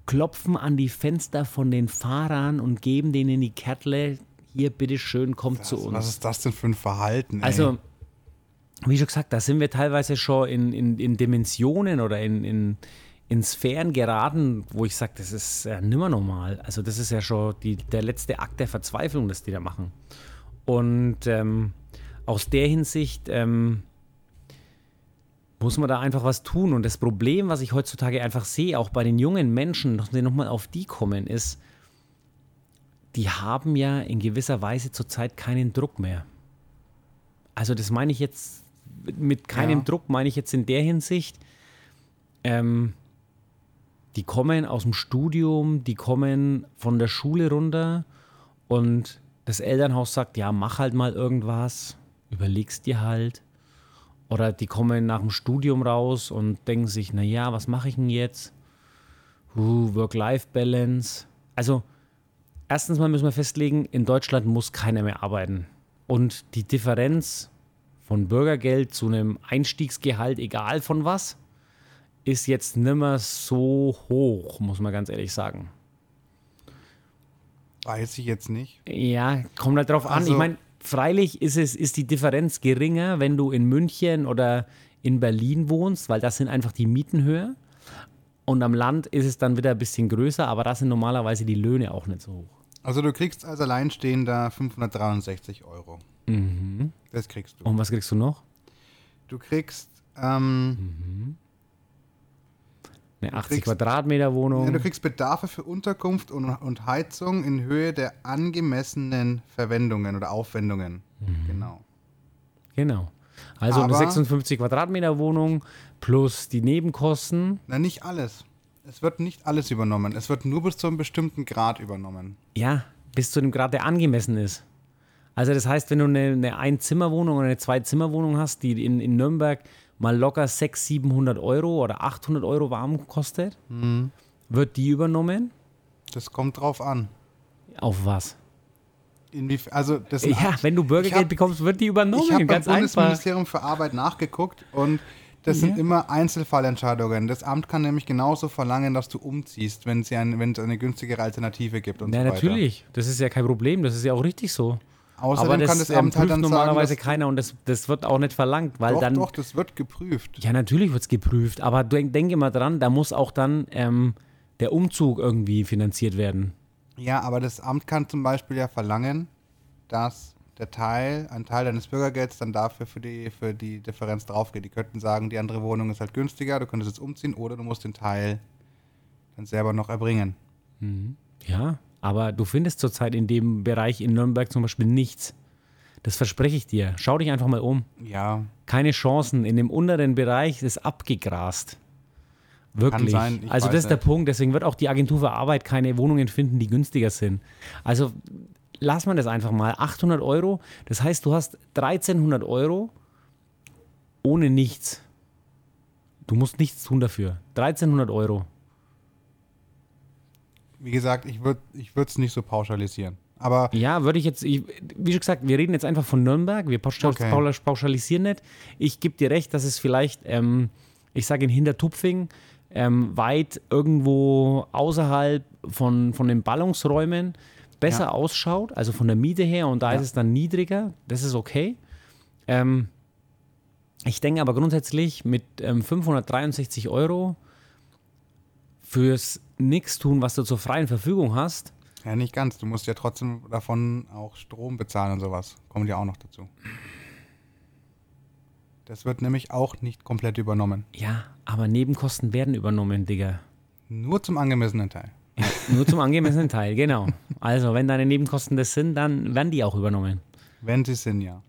klopfen an die Fenster von den Fahrern und geben denen die Kärtle, hier bitteschön, kommt zu Was, uns. was ist das denn für ein Verhalten? Ey? Also, wie schon gesagt, da sind wir teilweise schon in, in, in Dimensionen oder in, in, in Sphären geraten, wo ich sage, das ist ja nimmer normal. Also, das ist ja schon die, der letzte Akt der Verzweiflung, das die da machen. Und ähm, aus der Hinsicht ähm, muss man da einfach was tun. Und das Problem, was ich heutzutage einfach sehe, auch bei den jungen Menschen, wir nochmal auf die kommen, ist, die haben ja in gewisser Weise zurzeit keinen Druck mehr. Also das meine ich jetzt mit keinem Ja. Druck, meine ich jetzt in der Hinsicht, ähm, die kommen aus dem Studium, die kommen von der Schule runter und das Elternhaus sagt, ja, mach halt mal irgendwas, überlegst dir halt. Oder die kommen nach dem Studium raus und denken sich, naja, was mache ich denn jetzt? Uh, Work-Life-Balance. Also, erstens mal müssen wir festlegen, in Deutschland muss keiner mehr arbeiten. Und die Differenz von Bürgergeld zu einem Einstiegsgehalt, egal von was, ist jetzt nimmer so hoch, muss man ganz ehrlich sagen. Weiß ich jetzt nicht. Ja, kommt halt drauf an. Also- ich meine, freilich ist es, ist die Differenz geringer, wenn du in München oder in Berlin wohnst, weil das sind einfach die Mieten höher. Und am Land ist es dann wieder ein bisschen größer, aber da sind normalerweise die Löhne auch nicht so hoch. Also du kriegst als Alleinstehender 563 Euro. Mhm. Das kriegst du. Und was kriegst du noch? Du kriegst, ähm, Mhm. Eine 80 kriegst- Quadratmeter Wohnung. ja, du kriegst Bedarfe für Unterkunft und, und Heizung in Höhe der angemessenen Verwendungen oder Aufwendungen. Mhm. Genau. Genau. Also eine Aber- 56 Quadratmeter Wohnung plus die Nebenkosten. Na, nicht alles. Es wird nicht alles übernommen. Es wird nur bis zu einem bestimmten Grad übernommen. Ja, bis zu dem Grad, der angemessen ist. Also das heißt, wenn du eine, eine Ein-Zimmer-Wohnung oder eine Zwei-Zimmer-Wohnung hast, die in, in Nürnberg mal locker 600, 700 Euro oder 800 Euro warm kostet, Mhm. wird die übernommen? Das kommt drauf an. Auf was? Inwief also das Ja, wenn du Bürgergeld hab- bekommst, wird die übernommen. Ich habe beim ganz einfach. Bundesministerium für Arbeit nachgeguckt und das sind Ja. immer Einzelfallentscheidungen. Das Amt kann nämlich genauso verlangen, dass du umziehst, wenn, sie ein, wenn es eine günstigere Alternative gibt und Ja, so weiter. natürlich. Das ist ja kein Problem. Das ist ja auch richtig so. Außerdem Aber das, kann das ähm, Amt halt dann normalerweise sagen, keiner und das, das wird auch nicht verlangt, weil doch, dann. doch, das wird geprüft. Ja, natürlich wird es geprüft, aber denk, denke mal dran, da muss auch dann ähm, der Umzug irgendwie finanziert werden. Ja, aber das Amt kann zum Beispiel ja verlangen, dass der Teil, ein Teil deines Bürgergelds dann dafür für die, für die Differenz draufgeht. Die könnten sagen, die andere Wohnung ist halt günstiger, du könntest jetzt umziehen oder du musst den Teil dann selber noch erbringen. Ja, aber du findest zurzeit in dem Bereich in Nürnberg zum Beispiel nichts. Das verspreche ich dir. Schau dich einfach mal um. Ja, Keine Chancen. In dem unteren Bereich ist abgegrast. Wirklich. sein, also das ist der nicht. Punkt. Deswegen wird auch die Agentur für Arbeit keine Wohnungen finden, die günstiger sind. Also lass man das einfach mal. 800 Euro. Das heißt, du hast 1300 Euro ohne nichts. Du musst nichts tun dafür. 1300 Euro. Wie gesagt, ich würde es nicht so pauschalisieren. Aber Ja, würde ich jetzt, ich, wie schon gesagt, wir reden jetzt einfach von Nürnberg, wir pauschal, Okay. pauschalisieren nicht. Ich gebe dir recht, dass es vielleicht, ähm, ich sage in Hintertupfing, ähm, weit irgendwo außerhalb von, von den Ballungsräumen besser Ja. ausschaut, also von der Miete her und da Ja. ist es dann niedriger, das ist okay. Ähm, ich denke aber grundsätzlich mit ähm, 563 Euro fürs Nix-Tun, was du zur freien Verfügung hast, ja, nicht ganz. Du musst ja trotzdem davon auch Strom bezahlen und sowas. Kommt ja auch noch dazu. Das wird nämlich auch nicht komplett übernommen. Ja, aber Nebenkosten werden übernommen, Digga. Nur zum angemessenen Teil. Ja, nur zum angemessenen Teil, genau. Also, wenn deine Nebenkosten das sind, dann werden die auch übernommen. Wenn sie sind, ja.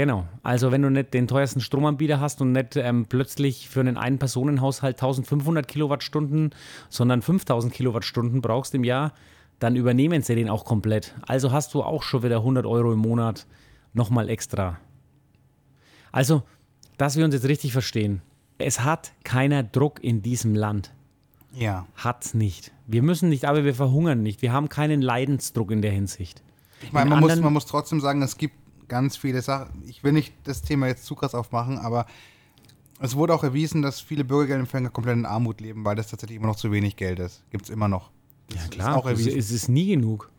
Genau. Also wenn du nicht den teuersten Stromanbieter hast und nicht ähm, plötzlich für einen Ein-Personen-Haushalt 1500 Kilowattstunden, sondern 5000 Kilowattstunden brauchst im Jahr, dann übernehmen sie den auch komplett. Also hast du auch schon wieder 100 Euro im Monat nochmal extra. Also, dass wir uns jetzt richtig verstehen. Es hat keiner Druck in diesem Land. Ja. Hat's nicht. Wir müssen nicht, aber wir verhungern nicht. Wir haben keinen Leidensdruck in der Hinsicht. Ich meine, In man muss, man muss trotzdem sagen, es gibt ganz viele Sachen. Ich will nicht das Thema jetzt zu krass aufmachen, aber es wurde auch erwiesen, dass viele Bürgergeldempfänger komplett in Armut leben, weil das tatsächlich immer noch zu wenig Geld ist. Gibt es immer noch. Das Ja ist klar, auch es, erwiesen. es ist nie genug.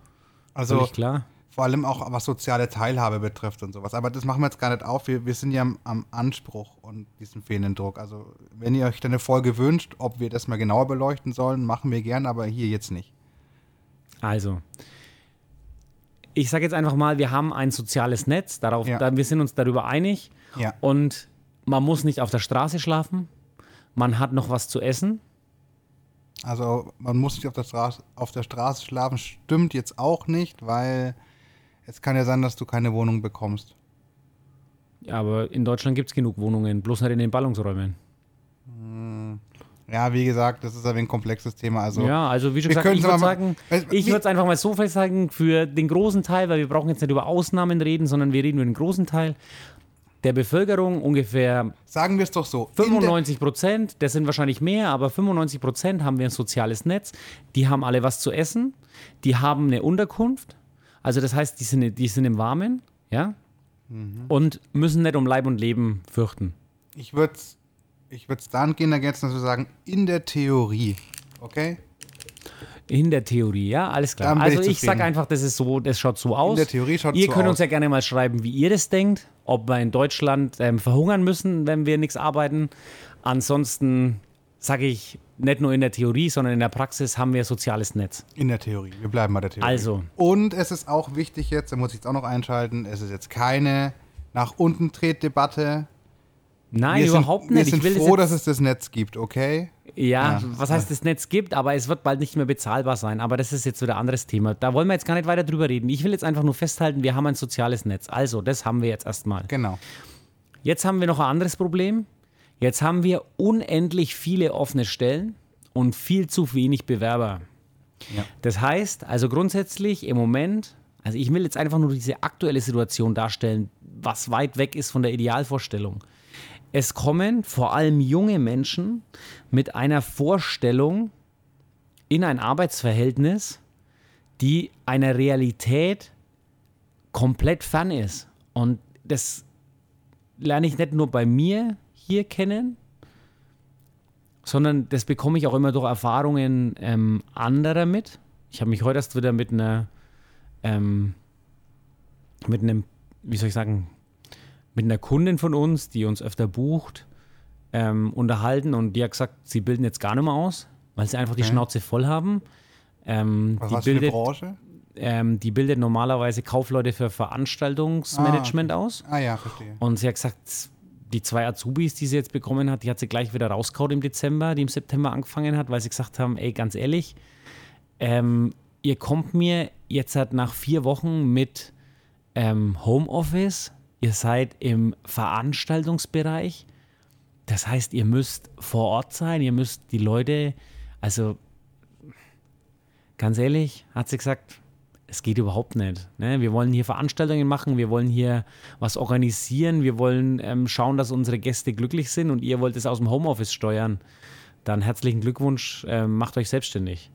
also klar. vor allem auch was soziale Teilhabe betrifft und sowas. Aber das machen wir jetzt gar nicht auf. Wir, wir sind ja am, am Anspruch und diesem fehlenden Druck. Also wenn ihr euch dann eine Folge wünscht, ob wir das mal genauer beleuchten sollen, machen wir gern, aber hier jetzt nicht. Also, ich sage jetzt einfach mal, wir haben ein soziales Netz, darauf, Ja. da, wir sind uns darüber einig Ja. und man muss nicht auf der Straße schlafen, man hat noch was zu essen. Also man muss nicht auf der, Straße, auf der Straße schlafen, stimmt jetzt auch nicht, weil es kann ja sein, dass du keine Wohnung bekommst. Ja, aber in Deutschland gibt es genug Wohnungen, bloß nicht in den Ballungsräumen. Ja, wie gesagt, das ist ein komplexes Thema. Also ja, also wie schon gesagt, ich würde mal- sagen, Also, ich würde es einfach mal so festhalten, für den großen Teil, weil wir brauchen jetzt nicht über Ausnahmen reden, sondern wir reden über den großen Teil der Bevölkerung, ungefähr sagen wir es doch so. in der- 95 Prozent, das sind wahrscheinlich mehr, aber 95 Prozent haben wir ein soziales Netz. Die haben alle was zu essen, die haben eine Unterkunft, also das heißt, die sind, die sind im Warmen, ja, Mhm. und müssen nicht um Leib und Leben fürchten. Ich würde es ich würd's dahingehend ergänzen, dass wir sagen, in der Theorie, okay? In der Theorie, ja, alles klar. Also ich ich sage einfach, das ist so, das schaut so aus. In der Theorie schaut Ihr so könnt aus. uns ja gerne mal schreiben, wie ihr das denkt, ob wir in Deutschland ähm, verhungern müssen, wenn wir nichts arbeiten. Ansonsten sage ich, nicht nur in der Theorie, sondern in der Praxis haben wir soziales Netz. In der Theorie. Wir bleiben bei der Theorie. Also. Und es ist auch wichtig jetzt, da muss ich jetzt auch noch einschalten, es ist jetzt keine nach unten Tretdebatte. Nein, wir überhaupt sind, nicht. Wir sind ich will froh, das dass es das Netz gibt, okay? Ja, Ja. was heißt das Netz gibt, aber es wird bald nicht mehr bezahlbar sein. Aber das ist jetzt wieder ein anderes Thema. Da wollen wir jetzt gar nicht weiter drüber reden. Ich will jetzt einfach nur festhalten, wir haben ein soziales Netz. Also, das haben wir jetzt erstmal. Genau. Jetzt haben wir noch ein anderes Problem. Jetzt haben wir unendlich viele offene Stellen und viel zu wenig Bewerber. Ja. Das heißt, also grundsätzlich im Moment, also ich will jetzt einfach nur diese aktuelle Situation darstellen, was weit weg ist von der Idealvorstellung. Es kommen vor allem junge Menschen mit einer Vorstellung in ein Arbeitsverhältnis, die einer Realität komplett fern ist. Und das lerne ich nicht nur bei mir hier kennen, sondern das bekomme ich auch immer durch Erfahrungen ähm, anderer mit. Ich habe mich heute erst wieder mit einer, ähm, mit einem, wie soll ich sagen, mit einer Kundin von uns, die uns öfter bucht, ähm, unterhalten und die hat gesagt, sie bilden jetzt gar nicht mehr aus, weil sie einfach die Okay. Schnauze voll haben. Ähm, Was, die, was für eine bildet, Branche? ähm, die bildet normalerweise Kaufleute für Veranstaltungsmanagement aus. Ah ja, verstehe. Und sie hat gesagt, die zwei Azubis, die sie jetzt bekommen hat, die hat sie gleich wieder rauskaut im Dezember, die im September angefangen hat, weil sie gesagt haben, ey, ganz ehrlich, ähm, ihr kommt mir jetzt halt nach vier Wochen mit ähm, Homeoffice, ihr seid im Veranstaltungsbereich, das heißt, ihr müsst vor Ort sein, ihr müsst die Leute, also ganz ehrlich, hat sie gesagt, es geht überhaupt nicht. Ne? Wir wollen hier Veranstaltungen machen, wir wollen hier was organisieren, wir wollen ähm, schauen, dass unsere Gäste glücklich sind und ihr wollt es aus dem Homeoffice steuern. Dann herzlichen Glückwunsch, ähm, macht euch selbstständig.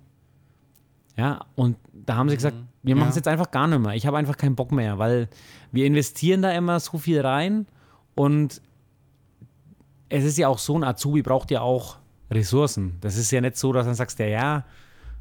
Ja, und da haben sie gesagt, wir machen es Ja. jetzt einfach gar nicht mehr. Ich habe einfach keinen Bock mehr, weil wir investieren da immer so viel rein und es ist ja auch so, ein Azubi braucht ja auch Ressourcen. Das ist ja nicht so, dass du dann sagst, ja, ja,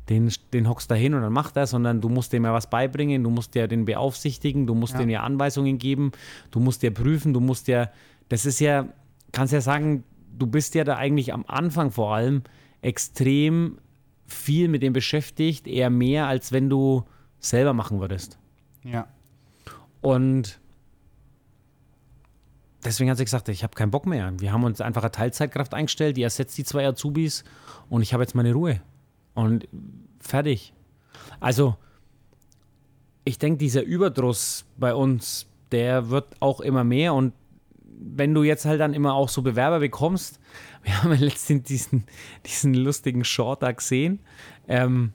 den, den hockst da hin und dann macht er, sondern du musst dem ja was beibringen, du musst ja den beaufsichtigen, du musst Ja. denen ja Anweisungen geben, du musst ja prüfen, du musst ja, das ist ja, kannst ja sagen, du bist ja da eigentlich am Anfang vor allem extrem viel mit dem beschäftigt, eher mehr, als wenn du selber machen würdest. Ja. Und deswegen hat sie gesagt, ich habe keinen Bock mehr. Wir haben uns einfach eine Teilzeitkraft eingestellt, die ersetzt die zwei Azubis und ich habe jetzt meine Ruhe. Und fertig. Also, ich denke, dieser Überdruss bei uns, der wird auch immer mehr und wenn du jetzt halt dann immer auch so Bewerber bekommst, (laughs) wir haben ja letztens diesen, diesen lustigen Short da gesehen, ähm,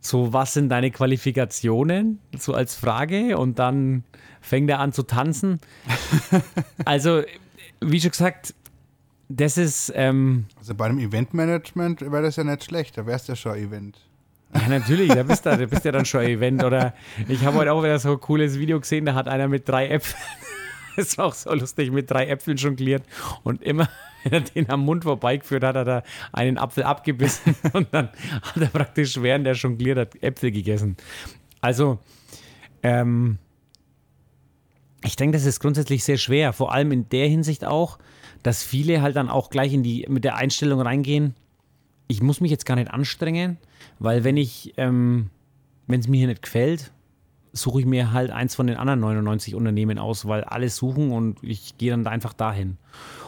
so was sind deine Qualifikationen, so als Frage und dann fängt er an zu tanzen. (laughs) also, wie schon gesagt, das ist. Ähm, also bei einem Eventmanagement wäre das ja nicht schlecht, da wärst du ja schon Event. Ja, natürlich, da bist du, da bist ja dann schon Event. Oder ich habe heute auch wieder so ein cooles Video gesehen, da hat einer mit drei Äpfeln, das (laughs) ist auch so lustig, mit drei Äpfeln jongliert und immer, (laughs) wenn er den am Mund vorbeigeführt hat, hat er einen Apfel abgebissen (laughs) und dann hat er praktisch während er jongliert hat Äpfel gegessen. Also, ähm, ich denke, das ist grundsätzlich sehr schwer, vor allem in der Hinsicht auch, dass viele halt dann auch gleich in die, mit der Einstellung reingehen, ich muss mich jetzt gar nicht anstrengen, weil wenn ich, ähm, wenn es mir hier nicht gefällt, suche ich mir halt eins von den anderen 99 Unternehmen aus, weil alle suchen und ich gehe dann einfach dahin.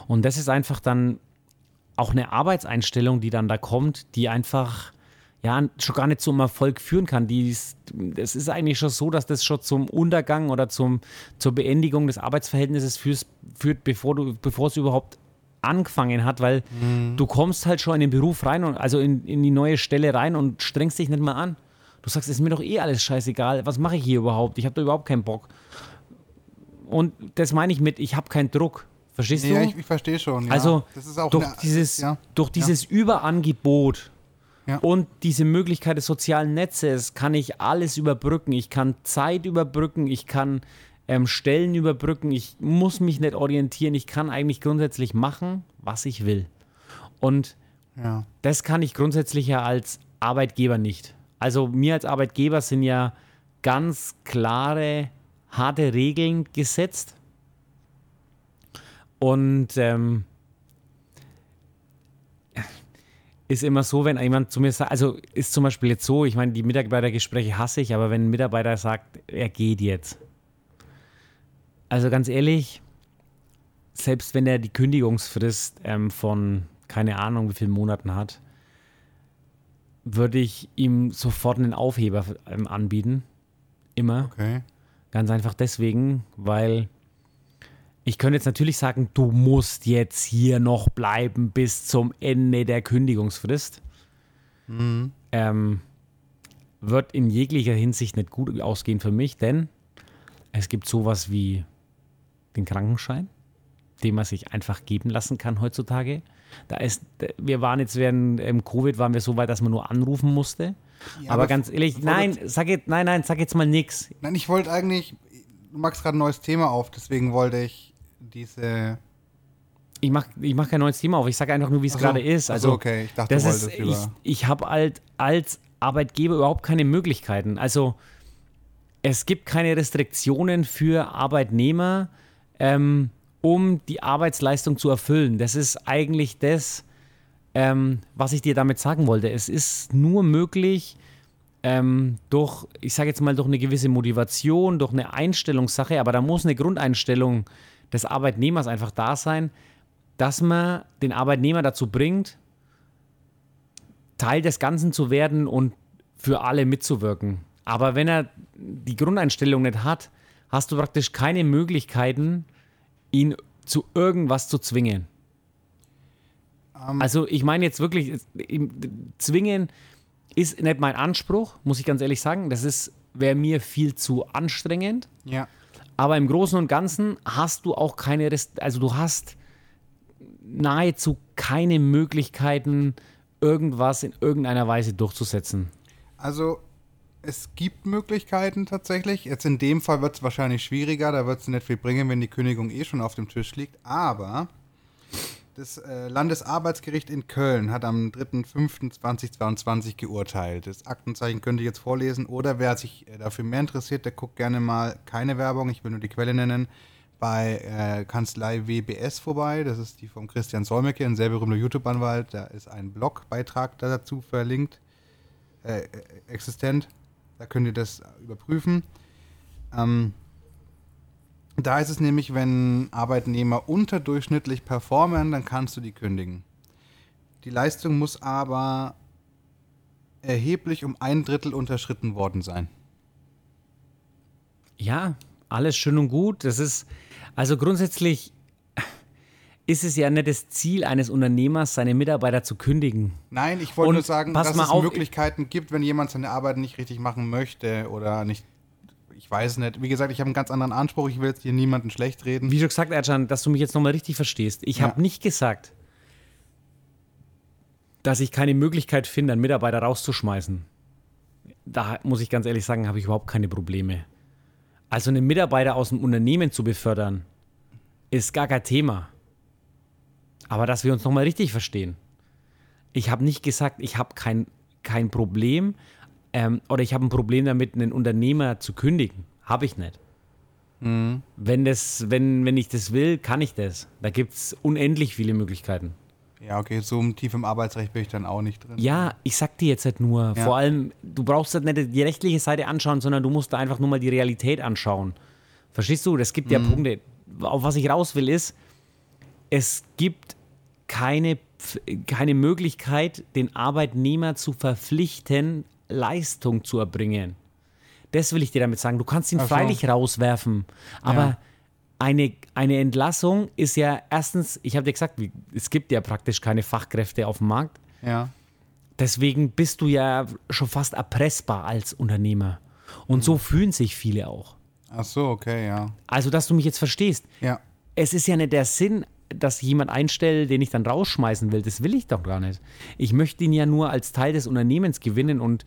Und das ist einfach dann auch eine Arbeitseinstellung, die dann da kommt, die einfach ja schon gar nicht zum Erfolg führen kann. Die ist, es ist eigentlich schon so, dass das schon zum Untergang oder zum, zur Beendigung des Arbeitsverhältnisses führt, führt bevor, du, bevor es überhaupt angefangen hat, weil mhm. du kommst halt schon in den Beruf rein und also in, in die neue Stelle rein und strengst dich nicht mal an. Du sagst, es ist mir doch eh alles scheißegal. Was mache ich hier überhaupt? Ich habe da überhaupt keinen Bock. Und das meine ich mit, ich habe keinen Druck. Verstehst nee, du? Ja, ich, ich verstehe schon. Ja. Also durch, eine, dieses, ja, durch dieses Überangebot und diese Möglichkeit des sozialen Netzes kann ich alles überbrücken. Ich kann Zeit überbrücken, ich kann ähm, Stellen überbrücken, ich muss mich nicht orientieren, ich kann eigentlich grundsätzlich machen, was ich will. Und das kann ich grundsätzlich ja als Arbeitgeber nicht. Also mir als Arbeitgeber sind ja ganz klare, harte Regeln gesetzt. Und ähm, ist immer so, wenn jemand zu mir sagt, also ist zum Beispiel jetzt so, ich meine, die Mitarbeitergespräche hasse ich, aber wenn ein Mitarbeiter sagt, er geht jetzt. Also ganz ehrlich, selbst wenn er die Kündigungsfrist ähm, von keine Ahnung wie vielen Monaten hat, würde ich ihm sofort einen Aufheber ähm, anbieten. Immer. Okay. Ganz einfach deswegen, weil ich könnte jetzt natürlich sagen, du musst jetzt hier noch bleiben bis zum Ende der Kündigungsfrist. Mhm. Ähm, wird in jeglicher Hinsicht nicht gut ausgehen für mich, denn es gibt sowas wie den Krankenschein, den man sich einfach geben lassen kann heutzutage. Da ist, wir waren jetzt während ähm, Covid waren wir so weit, dass man nur anrufen musste. Ja, aber, aber, ganz ehrlich, nein, sag jetzt, nein, nein, sag jetzt mal nichts. Nein, ich wollte eigentlich, du machst gerade ein neues Thema auf, deswegen wollte ich diese. Ich mache ich mach kein neues Thema auf, ich sage einfach nur, wie es so, gerade ist. Also, okay, ich dachte, das du ist, ich, ich habe halt als Arbeitgeber überhaupt keine Möglichkeiten. Also, es gibt keine Restriktionen für Arbeitnehmer. Ähm, um die Arbeitsleistung zu erfüllen. Das ist eigentlich das, ähm, was ich dir damit sagen wollte. Es ist nur möglich, ähm, durch, ich sage jetzt mal, durch eine gewisse Motivation, durch eine Einstellungssache, aber da muss eine Grundeinstellung des Arbeitnehmers einfach da sein, dass man den Arbeitnehmer dazu bringt, Teil des Ganzen zu werden und für alle mitzuwirken. Aber wenn er die Grundeinstellung nicht hat, hast du praktisch keine Möglichkeiten, ihn zu irgendwas zu zwingen. Um. Ähm. Also ich meine jetzt wirklich, zwingen ist nicht mein Anspruch, muss ich ganz ehrlich sagen. Das wäre mir viel zu anstrengend. Ja. Aber im Großen und Ganzen hast du auch keine, Rest also du hast nahezu keine Möglichkeiten, irgendwas in irgendeiner Weise durchzusetzen. Also es gibt Möglichkeiten tatsächlich. Jetzt in dem Fall wird es wahrscheinlich schwieriger, da wird es nicht viel bringen, wenn die Kündigung eh schon auf dem Tisch liegt. Aber das äh, Landesarbeitsgericht in Köln hat am 3.5.2022 geurteilt. Das Aktenzeichen könnte ich jetzt vorlesen. Oder wer sich äh, dafür mehr interessiert, der guckt gerne mal keine Werbung, ich will nur die Quelle nennen, bei äh, Kanzlei WBS vorbei. Das ist die von Christian Solmecke, ein sehr berühmter YouTube-Anwalt. Da ist ein Blogbeitrag dazu verlinkt, äh, äh existent. Da könnt ihr das überprüfen. Ähm, da ist es nämlich, wenn Arbeitnehmer unterdurchschnittlich performen, dann kannst du die kündigen. Die Leistung muss aber erheblich um ein Drittel unterschritten worden sein. Ja, alles schön und gut. Das ist, also grundsätzlich ist es ja nicht das Ziel eines Unternehmers, seine Mitarbeiter zu kündigen. Nein, ich wollte nur sagen, dass es auf, Möglichkeiten gibt, wenn jemand seine Arbeit nicht richtig machen möchte oder nicht. Ich weiß nicht. Wie gesagt, ich habe einen ganz anderen Anspruch. Ich will jetzt hier niemanden schlecht reden. Wie schon gesagt, Ercan, dass du mich jetzt nochmal richtig verstehst. Ich Ja. habe nicht gesagt, dass ich keine Möglichkeit finde, einen Mitarbeiter rauszuschmeißen. Da muss ich ganz ehrlich sagen, habe ich überhaupt keine Probleme. Also einen Mitarbeiter aus dem Unternehmen zu befördern, ist gar kein Thema. Aber dass wir uns nochmal richtig verstehen. Ich habe nicht gesagt, ich habe kein, kein Problem ähm, oder ich habe ein Problem damit, einen Unternehmer zu kündigen. Habe ich nicht. Wenn, das, wenn, wenn ich das will, kann ich das. Da gibt es unendlich viele Möglichkeiten. Ja, okay, so tief im Arbeitsrecht bin ich dann auch nicht drin. Ja, ich sag dir jetzt halt nur, Ja. vor allem, du brauchst halt nicht die rechtliche Seite anschauen, sondern du musst da einfach nur mal die Realität anschauen. Verstehst du? Das gibt ja Punkte. Auf was ich raus will, ist, es gibt keine, keine Möglichkeit, den Arbeitnehmer zu verpflichten, Leistung zu erbringen. Das will ich dir damit sagen. Du kannst ihn so. freilich rauswerfen, aber Ja. eine, eine Entlassung ist ja erstens, ich habe dir gesagt, es gibt ja praktisch keine Fachkräfte auf dem Markt. Ja. Deswegen bist du ja schon fast erpressbar als Unternehmer. Und so fühlen sich viele auch. Ach so, okay, ja. Also, dass du mich jetzt verstehst. Ja. Es ist ja nicht der Sinn, dass ich jemand einstelle, den ich dann rausschmeißen will. Das will ich doch gar nicht. Ich möchte ihn ja nur als Teil des Unternehmens gewinnen und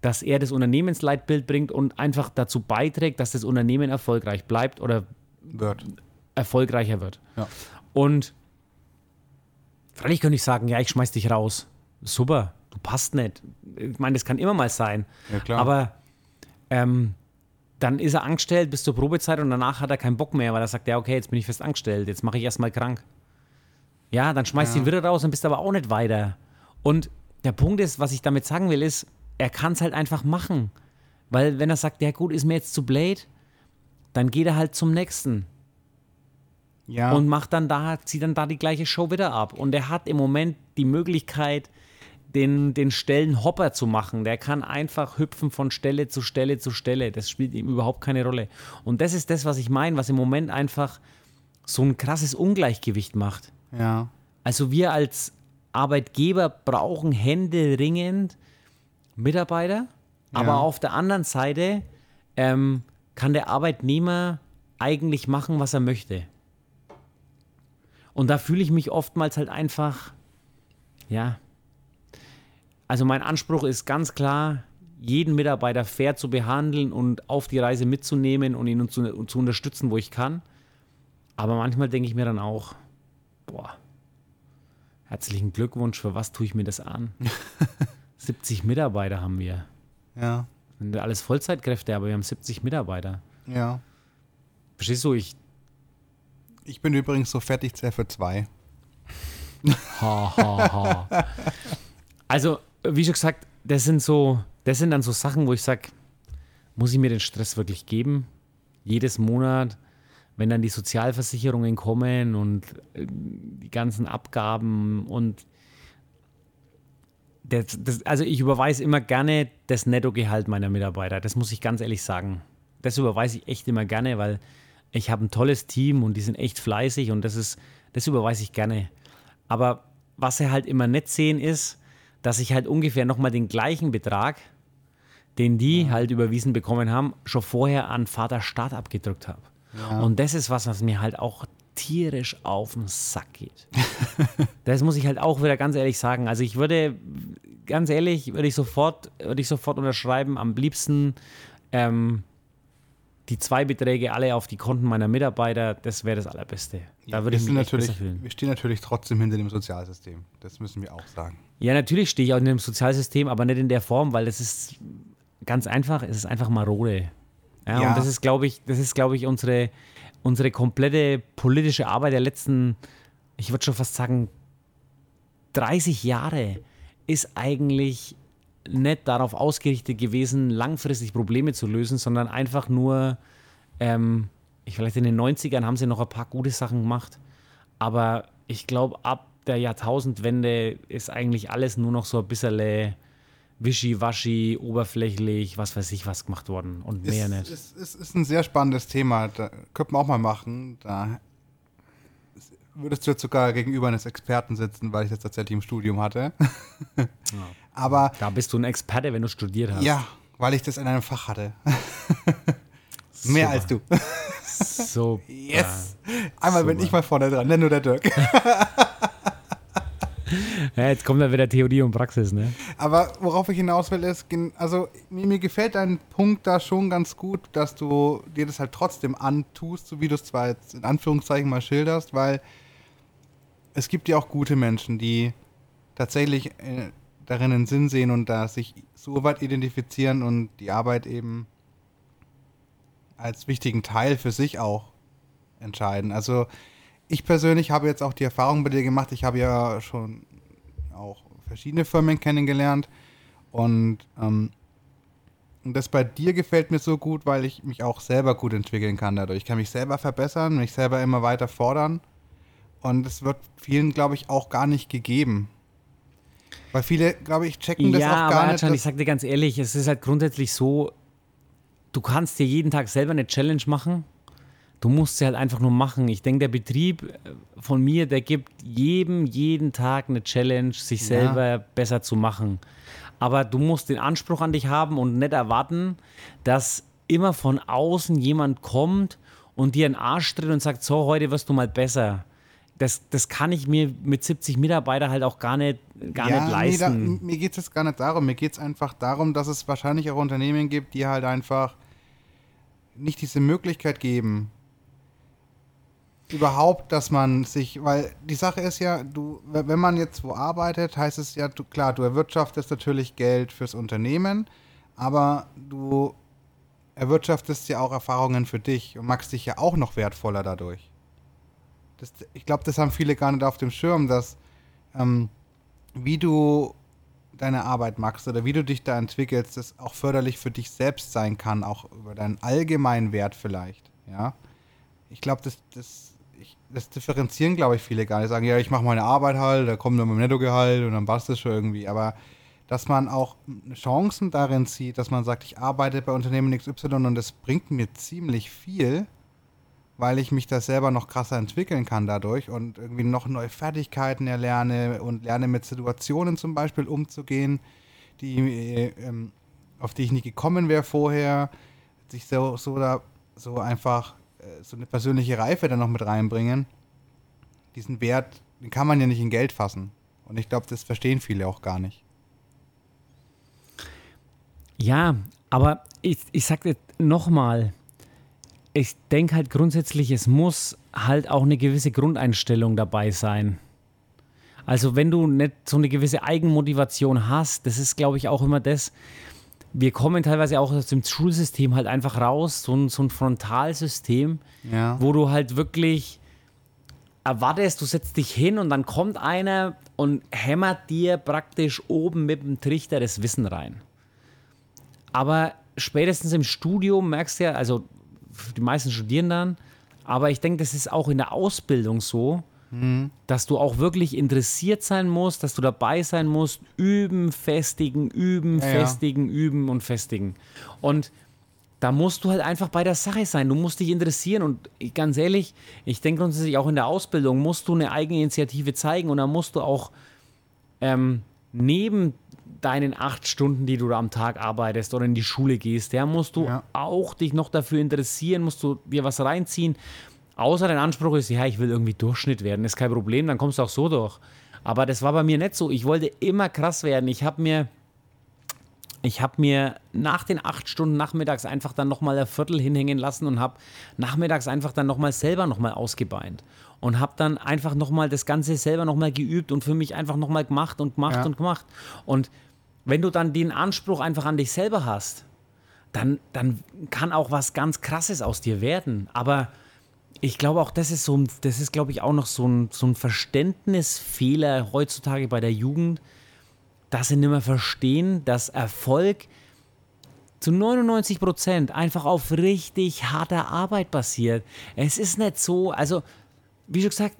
dass er das Unternehmensleitbild bringt und einfach dazu beiträgt, dass das Unternehmen erfolgreich bleibt oder Wird. erfolgreicher wird. Ja. Und freilich könnte ich sagen, ja, ich schmeiß dich raus. Super, du passt nicht. Ich meine, das kann immer mal sein. Ja, klar. Aber ähm, dann ist er angestellt bis zur Probezeit und danach hat er keinen Bock mehr, weil er sagt, ja, okay, jetzt bin ich fest angestellt, jetzt mache ich erstmal krank. Ja, dann schmeißt Ja. ihn wieder raus und bist aber auch nicht weiter. Und der Punkt ist, was ich damit sagen will, ist, er kann es halt einfach machen. Weil wenn er sagt, ja gut, ist mir jetzt zu blöd, dann geht er halt zum nächsten Ja. und macht dann da, zieht dann da die gleiche Show wieder ab. Und er hat im Moment die Möglichkeit, den, den Stellenhopper zu machen. Der kann einfach hüpfen von Stelle zu Stelle zu Stelle. Das spielt ihm überhaupt keine Rolle. Und das ist das, was ich meine, was im Moment einfach so ein krasses Ungleichgewicht macht. ja. Also wir als Arbeitgeber brauchen händeringend Mitarbeiter, aber Ja. auf der anderen Seite ähm, kann der Arbeitnehmer eigentlich machen, was er möchte. Und da fühle ich mich oftmals halt einfach, ja, also mein Anspruch ist ganz klar, jeden Mitarbeiter fair zu behandeln und auf die Reise mitzunehmen und ihn zu, zu unterstützen, wo ich kann. Aber manchmal denke ich mir dann auch, boah, herzlichen Glückwunsch, für was tue ich mir das an? (laughs) 70 Mitarbeiter haben wir. Ja. Sind alles Vollzeitkräfte, aber wir haben 70 Mitarbeiter. Ja. Verstehst du? Ich, Ich bin übrigens so fertig sehr für zwei. ha, ha, ha. Also, wie schon gesagt, das sind so, das sind dann so Sachen, wo ich sage, muss ich mir den Stress wirklich geben? Jedes Monat, wenn dann die Sozialversicherungen kommen und äh, die ganzen Abgaben und das, das, also ich überweise immer gerne das Nettogehalt meiner Mitarbeiter. Das muss ich ganz ehrlich sagen. Das überweise ich echt immer gerne, weil ich habe ein tolles Team und die sind echt fleißig und das ist, das überweise ich gerne. Aber was sie halt immer nicht sehen ist, dass ich halt ungefähr nochmal den gleichen Betrag, den die halt überwiesen bekommen haben, schon vorher an Vater Staat abgedrückt habe. Und das ist was, was mir halt auch tierisch auf den Sack geht. (laughs) das muss ich halt auch wieder ganz ehrlich sagen. Also ich würde, ganz ehrlich, würde ich sofort, würde ich sofort unterschreiben, am liebsten ähm, die zwei Beträge alle auf die Konten meiner Mitarbeiter, das wäre das Allerbeste. Da würde wir, ich mich natürlich, fühlen. wir stehen natürlich trotzdem hinter dem Sozialsystem. Das müssen wir auch sagen. Ja, natürlich stehe ich auch in dem Sozialsystem, aber nicht in der Form, weil das ist ganz einfach, es ist einfach marode. Ja, Ja. und das ist, glaube ich, das ist, glaube ich, unsere, unsere komplette politische Arbeit der letzten, ich würde schon fast sagen, 30 Jahre ist eigentlich nicht darauf ausgerichtet gewesen, langfristig Probleme zu lösen, sondern einfach nur, ähm, ich vielleicht in den 90ern haben sie noch ein paar gute Sachen gemacht, aber ich glaube, ab der Jahrtausendwende ist eigentlich alles nur noch so ein bisschen wischiwaschi, oberflächlich, was weiß ich was gemacht worden und mehr ist, nicht. Es ist, ist, ein sehr spannendes Thema. Da könnte man auch mal machen. Da würdest du jetzt sogar gegenüber eines Experten sitzen, weil ich das tatsächlich im Studium hatte. (laughs) ja. Aber. Da bist du ein Experte, wenn du studiert hast. Ja, weil ich das in einem Fach hatte. (laughs) Mehr als du. So. Yes. Einmal Super. bin ich mal vorne dran, nenn nur der Dirk. (laughs) Ja, jetzt kommt dann wieder Theorie und Praxis, ne? Aber worauf ich hinaus will, ist, also mir, mir, gefällt dein Punkt da schon ganz gut, dass du dir das halt trotzdem antust, so wie du es zwar jetzt in Anführungszeichen mal schilderst, weil es gibt ja auch gute Menschen, die tatsächlich äh, darin einen Sinn sehen und da sich so weit identifizieren und die Arbeit eben als wichtigen Teil für sich auch entscheiden. Also ich persönlich habe jetzt auch die Erfahrung bei dir gemacht. Ich habe ja schon auch verschiedene Firmen kennengelernt und ähm, das bei dir gefällt mir so gut, weil ich mich auch selber gut entwickeln kann dadurch. Ich kann mich selber verbessern, mich selber immer weiter fordern und es wird vielen, glaube ich, auch gar nicht gegeben. Weil viele, glaube ich, checken das ja, auch gar aber nicht. Ja, ich sag dir ganz ehrlich, es ist halt grundsätzlich so, du kannst dir jeden Tag selber eine Challenge machen Du musst sie halt einfach nur machen. Ich denke, der Betrieb von mir, der gibt jedem jeden Tag eine Challenge, sich ja. selber besser zu machen. Aber du musst den Anspruch an dich haben und nicht erwarten, dass immer von außen jemand kommt und dir einen Arsch tritt und sagt, so, heute wirst du mal besser. Das, das kann ich mir mit 70 Mitarbeitern halt auch gar nicht, gar ja, nicht leisten. Nee, da, mir geht es jetzt gar nicht darum. Mir geht es einfach darum, dass es wahrscheinlich auch Unternehmen gibt, die halt einfach nicht diese Möglichkeit geben, überhaupt, dass man sich, weil die Sache ist ja, du, wenn man jetzt wo arbeitet, heißt es ja, du, klar, du erwirtschaftest natürlich Geld fürs Unternehmen, aber du erwirtschaftest ja auch Erfahrungen für dich und machst dich ja auch noch wertvoller dadurch. Das, ich glaube, das haben viele gar nicht auf dem Schirm, dass ähm, wie du deine Arbeit machst oder wie du dich da entwickelst, das auch förderlich für dich selbst sein kann, auch über deinen allgemeinen Wert vielleicht, ja. Ich glaube, das, das das differenzieren, glaube ich, viele gar nicht. Sagen, ja, ich mache meine Arbeit halt, da kommt dann mein Nettogehalt und dann passt das schon irgendwie. Aber dass man auch Chancen darin sieht, dass man sagt, ich arbeite bei Unternehmen XY und das bringt mir ziemlich viel, weil ich mich da selber noch krasser entwickeln kann dadurch und irgendwie noch neue Fertigkeiten erlerne und lerne mit Situationen zum Beispiel umzugehen, die, äh, ähm, auf die ich nie gekommen wäre vorher, sich so, so da so einfach äh, so eine persönliche Reife dann noch mit reinbringen, diesen Wert, den kann man ja nicht in Geld fassen. Und ich glaube, das verstehen viele auch gar nicht. Ja, aber ich, ich sag dir nochmal, ich denke halt grundsätzlich, es muss halt auch eine gewisse Grundeinstellung dabei sein. Also wenn du nicht so eine gewisse Eigenmotivation hast, das ist, glaube ich, auch immer das, wir kommen teilweise auch aus dem Schulsystem halt einfach raus, so ein, so ein Frontalsystem, ja. wo du halt wirklich erwartest, du setzt dich hin und dann kommt einer und hämmert dir praktisch oben mit dem Trichter das Wissen rein. Aber spätestens im Studium merkst du ja, also die meisten studieren dann, aber ich denke, das ist auch in der Ausbildung so, Mhm. Dass du auch wirklich interessiert sein musst, dass du dabei sein musst, üben, festigen, üben, ja, festigen, ja. üben und festigen. Und da musst du halt einfach bei der Sache sein. Du musst dich interessieren und ganz ehrlich, ich denke grundsätzlich auch in der Ausbildung musst du eine eigene Initiative zeigen und da musst du auch ähm, neben deinen acht Stunden, die du da am Tag arbeitest oder in die Schule gehst, ja, musst du ja. auch dich noch dafür interessieren, musst du dir was reinziehen Außer dein Anspruch ist, ja, ich will irgendwie Durchschnitt werden, ist kein Problem, dann kommst du auch so durch. Aber das war bei mir nicht so. Ich wollte immer krass werden. Ich habe mir, ich habe mir nach den acht Stunden nachmittags einfach dann nochmal ein Viertel hinhängen lassen und habe nachmittags einfach dann nochmal selber nochmal ausgebeint. Und habe dann einfach nochmal das Ganze selber nochmal geübt und für mich einfach nochmal gemacht und gemacht ja. und gemacht. Und wenn du dann den Anspruch einfach an dich selber hast, dann, dann kann auch was ganz Krasses aus dir werden. Aber ich glaube auch, das ist so, das ist, glaube ich, auch noch so ein, so ein Verständnisfehler heutzutage bei der Jugend, dass sie nicht mehr verstehen, dass Erfolg zu 99 Prozent einfach auf richtig harter Arbeit basiert. Es ist nicht so, also, wie schon gesagt,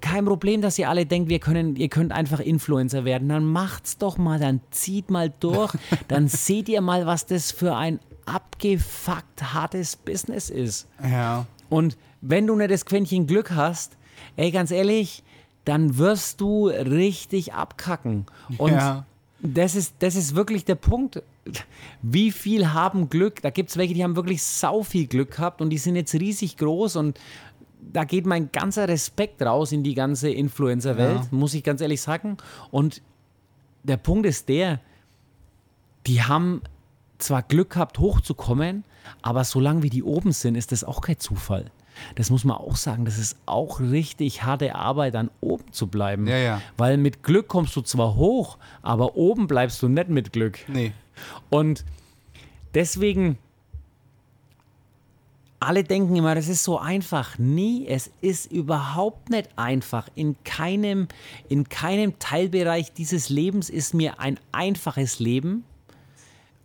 kein Problem, dass ihr alle denkt, wir können, ihr könnt einfach Influencer werden. Dann macht's doch mal, dann zieht mal durch, (laughs) dann seht ihr mal, was das für ein abgefuckt hartes Business ist. Ja. Und wenn du nicht das Quäntchen Glück hast, ey, ganz ehrlich, dann wirst du richtig abkacken. Und Ja. das, ist, das ist wirklich der Punkt. Wie viel haben Glück? Da gibt es welche, die haben wirklich sau viel Glück gehabt und die sind jetzt riesig groß und da geht mein ganzer Respekt raus in die ganze Influencer-Welt, Ja. muss ich ganz ehrlich sagen. Und der Punkt ist der, die haben zwar Glück gehabt, hochzukommen, aber solange wie die oben sind, ist das auch kein Zufall. Das muss man auch sagen, das ist auch richtig harte Arbeit, dann oben zu bleiben. Ja, ja. Weil mit Glück kommst du zwar hoch, aber oben bleibst du nicht mit Glück. Nee. Und deswegen, alle denken immer, das ist so einfach. Nie, es ist überhaupt nicht einfach. In keinem, in keinem Teilbereich dieses Lebens ist mir ein einfaches Leben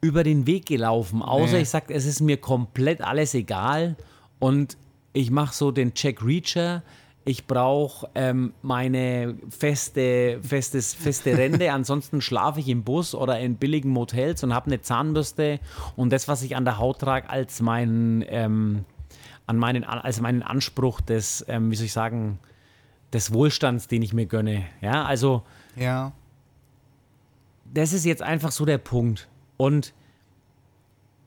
über den Weg gelaufen. Außer Nee. ich sage, es ist mir komplett alles egal und ich mache so den Check Reacher. Ich brauche ähm, meine feste, festes, feste Rente, (laughs) ansonsten schlafe ich im Bus oder in billigen Motels und habe eine Zahnbürste und das, was ich an der Haut trage, als meinen, ähm, an meinen, als meinen Anspruch des, ähm, wie soll ich sagen, des Wohlstands, den ich mir gönne. Ja, also Ja. das ist jetzt einfach so der Punkt. Und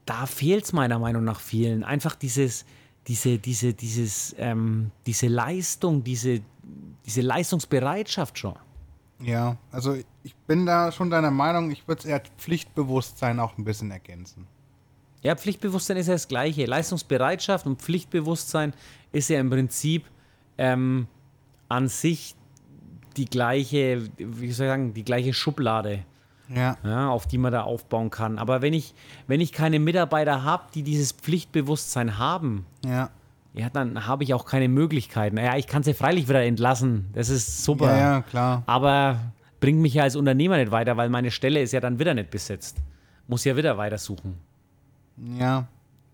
da fehlt es meiner Meinung nach vielen. Einfach dieses, diese, diese, dieses, ähm, diese Leistung, diese, diese Leistungsbereitschaft schon. Ja. Also ich bin da schon deiner Meinung, ich würde es eher Pflichtbewusstsein auch ein bisschen ergänzen. Ja, Pflichtbewusstsein ist ja das Gleiche. Leistungsbereitschaft und Pflichtbewusstsein ist ja im Prinzip ähm, an sich die gleiche, wie soll ich sagen, die gleiche Schublade. Ja. ja, auf die man da aufbauen kann. Aber wenn ich, wenn ich keine Mitarbeiter habe, die dieses Pflichtbewusstsein haben, Ja. ja, dann habe ich auch keine Möglichkeiten. Ja, ich kann sie freilich wieder entlassen. Das ist super. Ja, klar. Aber bringt mich ja als Unternehmer nicht weiter, weil meine Stelle ist ja dann wieder nicht besetzt. Muss ja wieder weitersuchen. Ja,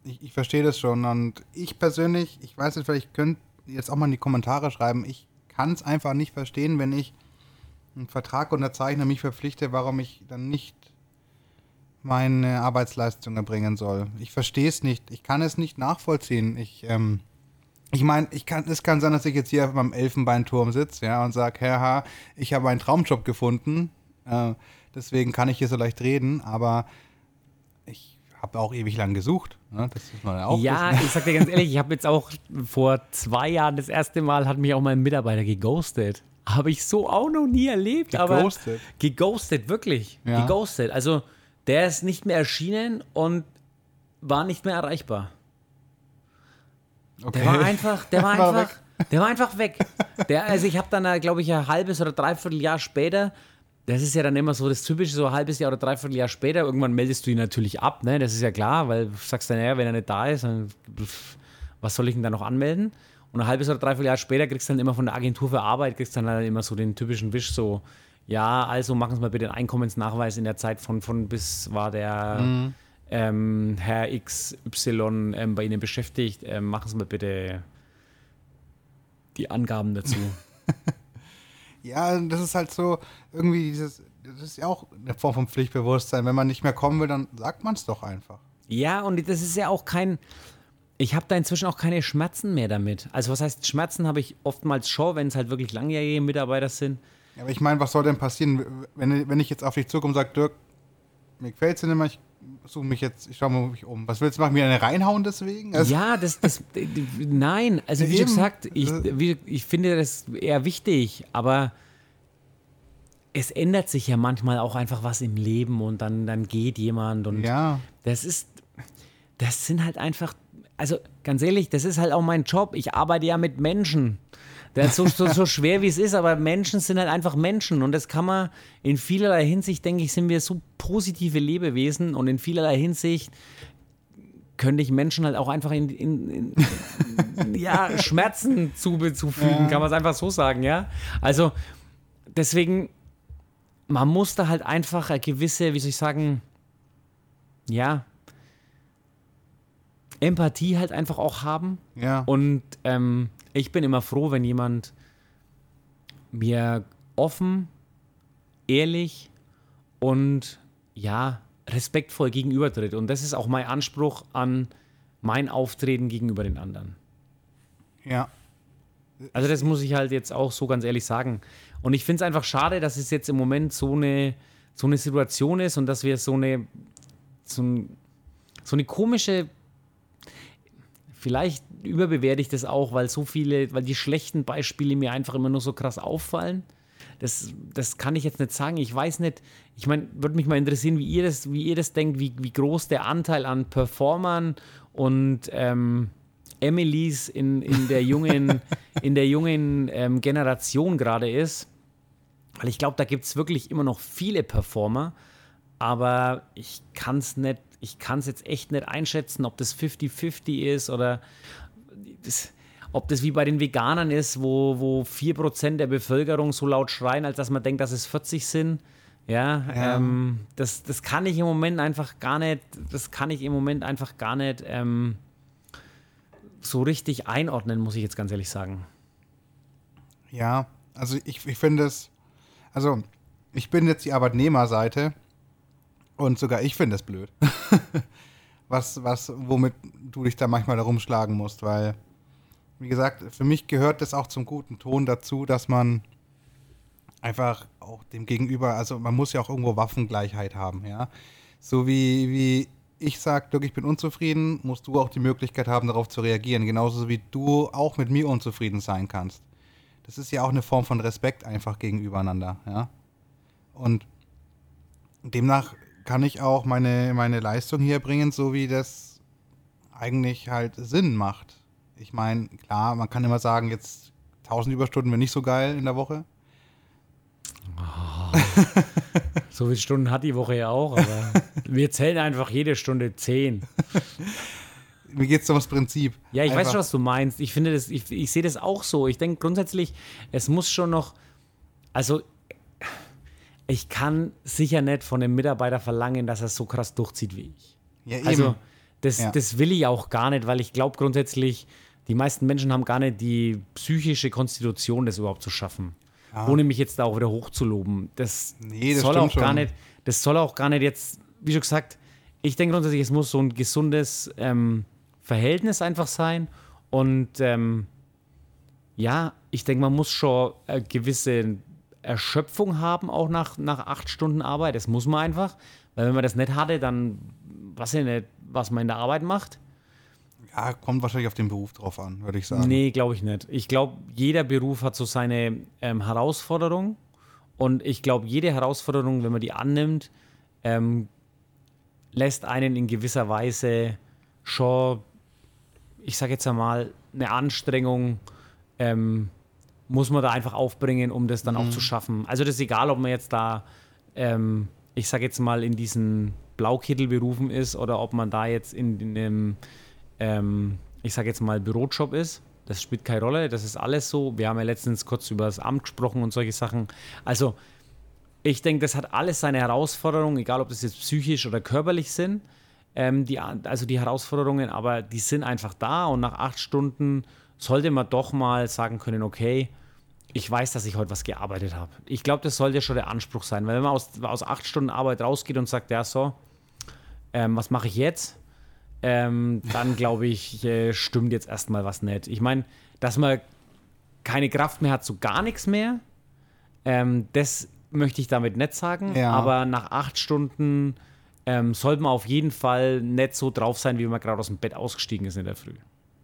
ich, ich verstehe das schon. Und ich persönlich, ich weiß nicht, vielleicht könnt ihr jetzt auch mal in die Kommentare schreiben, ich kann es einfach nicht verstehen, wenn ich einen Vertrag unterzeichne, mich verpflichte, warum ich dann nicht meine Arbeitsleistung erbringen soll. Ich verstehe es nicht. Ich kann es nicht nachvollziehen. Ich, ähm, ich meine, ich kann, es kann sein, dass ich jetzt hier beim Elfenbeinturm sitze, ja, und sage, Herr, ich habe einen Traumjob gefunden. Äh, deswegen kann ich hier so leicht reden, aber ich habe auch ewig lang gesucht. Ne? Das muss man ja auch ja, wissen. ich sag dir ganz ehrlich, ich habe jetzt auch vor zwei Jahren das erste Mal hat mich auch mein Mitarbeiter geghostet. Habe ich so auch noch nie erlebt. Aber Geghostet? geghostet, wirklich. Ja. Geghostet. Also der ist nicht mehr erschienen und war nicht mehr erreichbar. Okay. Der war einfach, der (laughs) war War einfach, der war einfach weg. Der, also ich habe dann, glaube ich, ein halbes oder dreiviertel Jahr später, das ist ja dann immer so das Typische, so ein halbes Jahr oder dreiviertel Jahr später, irgendwann meldest du ihn natürlich ab, ne? Das ist ja klar, weil du sagst dann, ja, wenn er nicht da ist, dann was soll ich denn da noch anmelden? Und ein halbes oder dreiviertel Jahr später kriegst du dann immer von der Agentur für Arbeit, kriegst dann halt immer so den typischen Wisch, so, ja, also machen Sie mal bitte den Einkommensnachweis in der Zeit von, von bis war der ähm, Herr XY ähm, bei Ihnen beschäftigt, ähm, machen Sie mal bitte die Angaben dazu. (laughs) Ja, das ist halt so irgendwie dieses, das ist ja auch eine Form von Pflichtbewusstsein. Wenn man nicht mehr kommen will, dann sagt man es doch einfach. ja, und das ist ja auch kein. Ich habe da inzwischen auch keine Schmerzen mehr damit. Also, was heißt Schmerzen habe ich oftmals schon, wenn es halt wirklich langjährige Mitarbeiter sind. Ja, aber ich meine, was soll denn passieren, wenn, wenn ich jetzt auf dich zukomme und sage, Dirk, mir gefällt es nicht mehr, ich suche mich jetzt, ich schaue mich um. Was willst du machen? Mir eine reinhauen deswegen? Also, Ja, das, das, nein, also wie Eben. gesagt, ich, wie, ich finde das eher wichtig, aber es ändert sich ja manchmal auch einfach was im Leben und dann, dann geht jemand und Ja. das ist, das sind halt einfach, also ganz ehrlich, das ist halt auch mein Job. Ich arbeite ja mit Menschen. Das ist so, so, so (laughs) schwer wie es ist, aber Menschen sind halt einfach Menschen und das kann man in vielerlei Hinsicht, denke ich, sind wir so positive Lebewesen und in vielerlei Hinsicht könnte ich Menschen halt auch einfach in, in, in ja, (laughs) Schmerzen zu, zufügen, kann man es einfach so sagen, ja. Also deswegen, man muss da halt einfach eine gewisse, wie soll ich sagen, ja, Empathie halt einfach auch haben. Ja. Und ähm, ich bin immer froh, wenn jemand mir offen, ehrlich und ja, respektvoll gegenübertritt. Und das ist auch mein Anspruch an mein Auftreten gegenüber den anderen. Ja. Also das muss ich halt jetzt auch so ganz ehrlich sagen. Und ich finde es einfach schade, dass es jetzt im Moment so eine, so eine Situation ist und dass wir so eine, so, ein, so eine komische, vielleicht überbewerte ich das auch, weil so viele, weil die schlechten Beispiele mir einfach immer nur so krass auffallen. Das, das kann ich jetzt nicht sagen. Ich weiß nicht, ich meine, würde mich mal interessieren, wie ihr das, wie ihr das denkt, wie, wie groß der Anteil an Performern und ähm, Emilys in, in der jungen, (laughs) in der jungen ähm, Generation gerade ist. Weil ich glaube, da gibt es wirklich immer noch viele Performer, aber ich kann es nicht, ich kann es jetzt echt nicht einschätzen, ob das 50-50 ist oder das, ob das wie bei den Veganern ist, wo, wo 4% der Bevölkerung so laut schreien, als dass man denkt, dass es 40 sind. Ja, ja. Ähm, das, das kann ich im Moment einfach gar nicht, das kann ich im Moment einfach gar nicht ähm, so richtig einordnen, muss ich jetzt ganz ehrlich sagen. Ja, also ich, ich finde es, also ich bin jetzt die Arbeitnehmerseite und sogar ich finde es blöd. (laughs) was, was, womit du dich da manchmal herumschlagen musst, weil, wie gesagt, für mich gehört es auch zum guten Ton dazu, dass man einfach auch dem Gegenüber, also man muss ja auch irgendwo Waffengleichheit haben, ja. So wie, wie ich sage, Dirk, ich bin unzufrieden, musst du auch die Möglichkeit haben, darauf zu reagieren. Genauso wie du auch mit mir unzufrieden sein kannst. Das ist ja auch eine Form von Respekt einfach gegenübereinander, ja. Und demnach kann ich auch meine, meine Leistung hier bringen, so wie das eigentlich halt Sinn macht. Ich meine, klar, man kann immer sagen, jetzt 1000 Überstunden wäre nicht so geil in der Woche. Oh. (laughs) so viele Stunden hat die Woche ja auch, aber (laughs) wir zählen einfach jede Stunde 10. (laughs) Mir geht es um das Prinzip. Ja, ich einfach. weiß schon, was du meinst. Ich finde das, ich, ich sehe das auch so. Ich denke grundsätzlich, es muss schon noch, also ich kann sicher nicht von einem Mitarbeiter verlangen, dass er so krass durchzieht wie ich. Ja, eben. Also das, ja. das will ich auch gar nicht, weil ich glaube grundsätzlich, die meisten Menschen haben gar nicht die psychische Konstitution, das überhaupt zu schaffen. Ja. Ohne mich jetzt da auch wieder hochzuloben. Das, nee, das soll auch gar nicht, das soll auch gar nicht jetzt, wie schon gesagt, ich denke grundsätzlich, es muss so ein gesundes ähm, Verhältnis einfach sein. Und ähm, ja, ich denke, man muss schon eine gewisse Erschöpfung haben, auch nach, nach acht Stunden Arbeit. Das muss man einfach. Weil wenn man das nicht hatte, dann weiß ich nicht, was man in der Arbeit macht. Ja, kommt wahrscheinlich auf den Beruf drauf an, würde ich sagen. Nee, glaube ich nicht. Ich glaube, jeder Beruf hat so seine ähm, Herausforderung. Und ich glaube, jede Herausforderung, wenn man die annimmt, ähm, lässt einen in gewisser Weise schon, ich sage jetzt einmal, eine Anstrengung, ähm, muss man da einfach aufbringen, um das dann mhm. auch zu schaffen. Also das ist egal, ob man jetzt da, ähm, ich sage jetzt mal, in diesen Blaukittelberufen ist oder ob man da jetzt in, in einem ähm, ich sage jetzt mal, Bürojob ist. Das spielt keine Rolle, das ist alles so. Wir haben ja letztens kurz über das Amt gesprochen und solche Sachen. Also, ich denke, das hat alles seine Herausforderungen, egal ob das jetzt psychisch oder körperlich sind. Ähm, die, also die Herausforderungen, aber die sind einfach da und nach acht Stunden sollte man doch mal sagen können, okay, ich weiß, dass ich heute was gearbeitet habe. Ich glaube, das sollte schon der Anspruch sein, weil wenn man aus, aus acht Stunden Arbeit rausgeht und sagt, ja so, ähm, was mache ich jetzt? ähm, dann glaube ich, äh, stimmt jetzt erstmal was nicht. Ich meine, dass man keine Kraft mehr hat zu gar nichts mehr, ähm, das möchte ich damit nicht sagen. Ja. Aber nach acht Stunden ähm, sollte man auf jeden Fall nicht so drauf sein, wie man gerade aus dem Bett ausgestiegen ist in der Früh.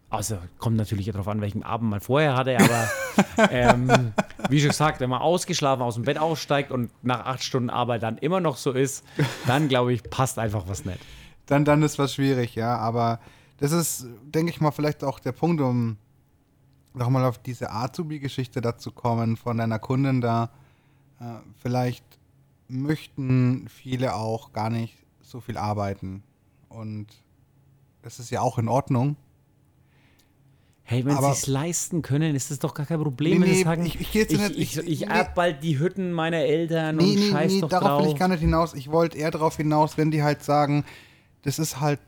Also kommt natürlich darauf an, welchen Abend man vorher hatte, aber (laughs) ähm, wie schon gesagt, wenn man ausgeschlafen aus dem Bett aussteigt und nach acht Stunden Arbeit dann immer noch so ist, dann glaube ich, passt einfach was nicht dann, dann ist was schwierig, ja. Aber das ist, denke ich mal, vielleicht auch der Punkt, um nochmal auf diese Azubi-Geschichte dazu kommen von deiner Kundin da. Äh, vielleicht möchten viele auch gar nicht so viel arbeiten. Und das ist ja auch in Ordnung. Hey, wenn sie es leisten können, ist das doch gar kein Problem. Nee, nee, sagen, ich, ich, ich, nicht, ich, ich, ich nee, bald die Hütten meiner Eltern nee, und nee, scheiß nee, doch darauf drauf. will ich gar nicht hinaus. Ich wollte eher darauf hinaus, wenn die halt sagen, das ist halt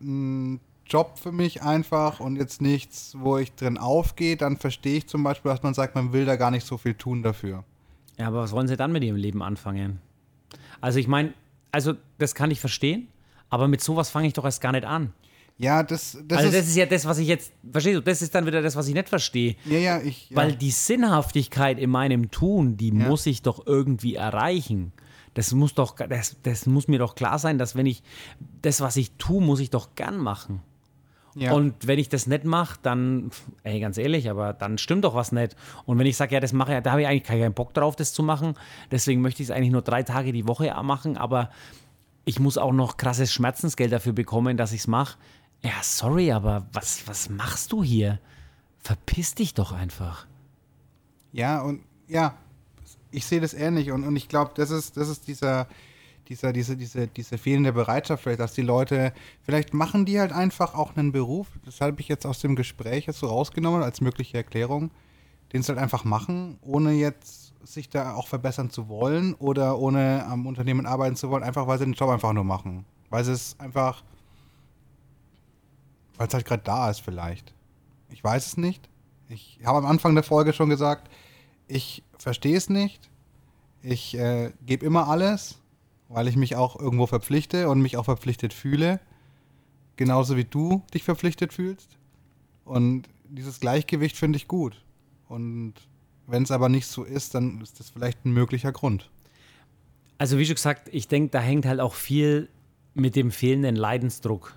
ein Job für mich einfach und jetzt nichts, wo ich drin aufgehe, dann verstehe ich zum Beispiel, dass man sagt, man will da gar nicht so viel tun dafür. Ja, aber was wollen sie dann mit ihrem Leben anfangen? Also ich meine, also das kann ich verstehen, aber mit sowas fange ich doch erst gar nicht an. Ja, das, das also ist. das ist ja das, was ich jetzt, verstehst du, das ist dann wieder das, was ich nicht verstehe. ja, ja, ich. Ja. Weil die Sinnhaftigkeit in meinem Tun, die Ja. muss ich doch irgendwie erreichen. Das muss doch, das, das muss mir doch klar sein, dass wenn ich das, was ich tue, muss ich doch gern machen. ja. Und wenn ich das nicht mache, dann, ey, ganz ehrlich, aber dann stimmt doch was nicht. Und wenn ich sage, ja, das mache ich, da habe ich eigentlich keinen Bock drauf, das zu machen. Deswegen möchte ich es eigentlich nur drei Tage die Woche machen, aber ich muss auch noch krasses Schmerzensgeld dafür bekommen, dass ich es mache. Ja, sorry, aber was, was machst du hier? Verpiss dich doch einfach. Ja, und ja, ich sehe das ähnlich und, und ich glaube, das ist, das ist dieser, dieser, diese, diese, diese fehlende Bereitschaft, vielleicht, dass die Leute, vielleicht machen die halt einfach auch einen Beruf, das habe ich jetzt aus dem Gespräch jetzt so rausgenommen als mögliche Erklärung, den sie halt einfach machen, ohne jetzt sich da auch verbessern zu wollen oder ohne am Unternehmen arbeiten zu wollen, einfach weil sie den Job einfach nur machen. Weil sie es einfach, weil es halt gerade da ist vielleicht. Ich weiß es nicht. Ich habe am Anfang der Folge schon gesagt, ich verstehe es nicht. Ich äh, gebe immer alles, weil ich mich auch irgendwo verpflichte und mich auch verpflichtet fühle. Genauso wie du dich verpflichtet fühlst. Und dieses Gleichgewicht finde ich gut. Und wenn es aber nicht so ist, dann ist das vielleicht ein möglicher Grund. Also wie schon gesagt, ich denke, da hängt halt auch viel mit dem fehlenden Leidensdruck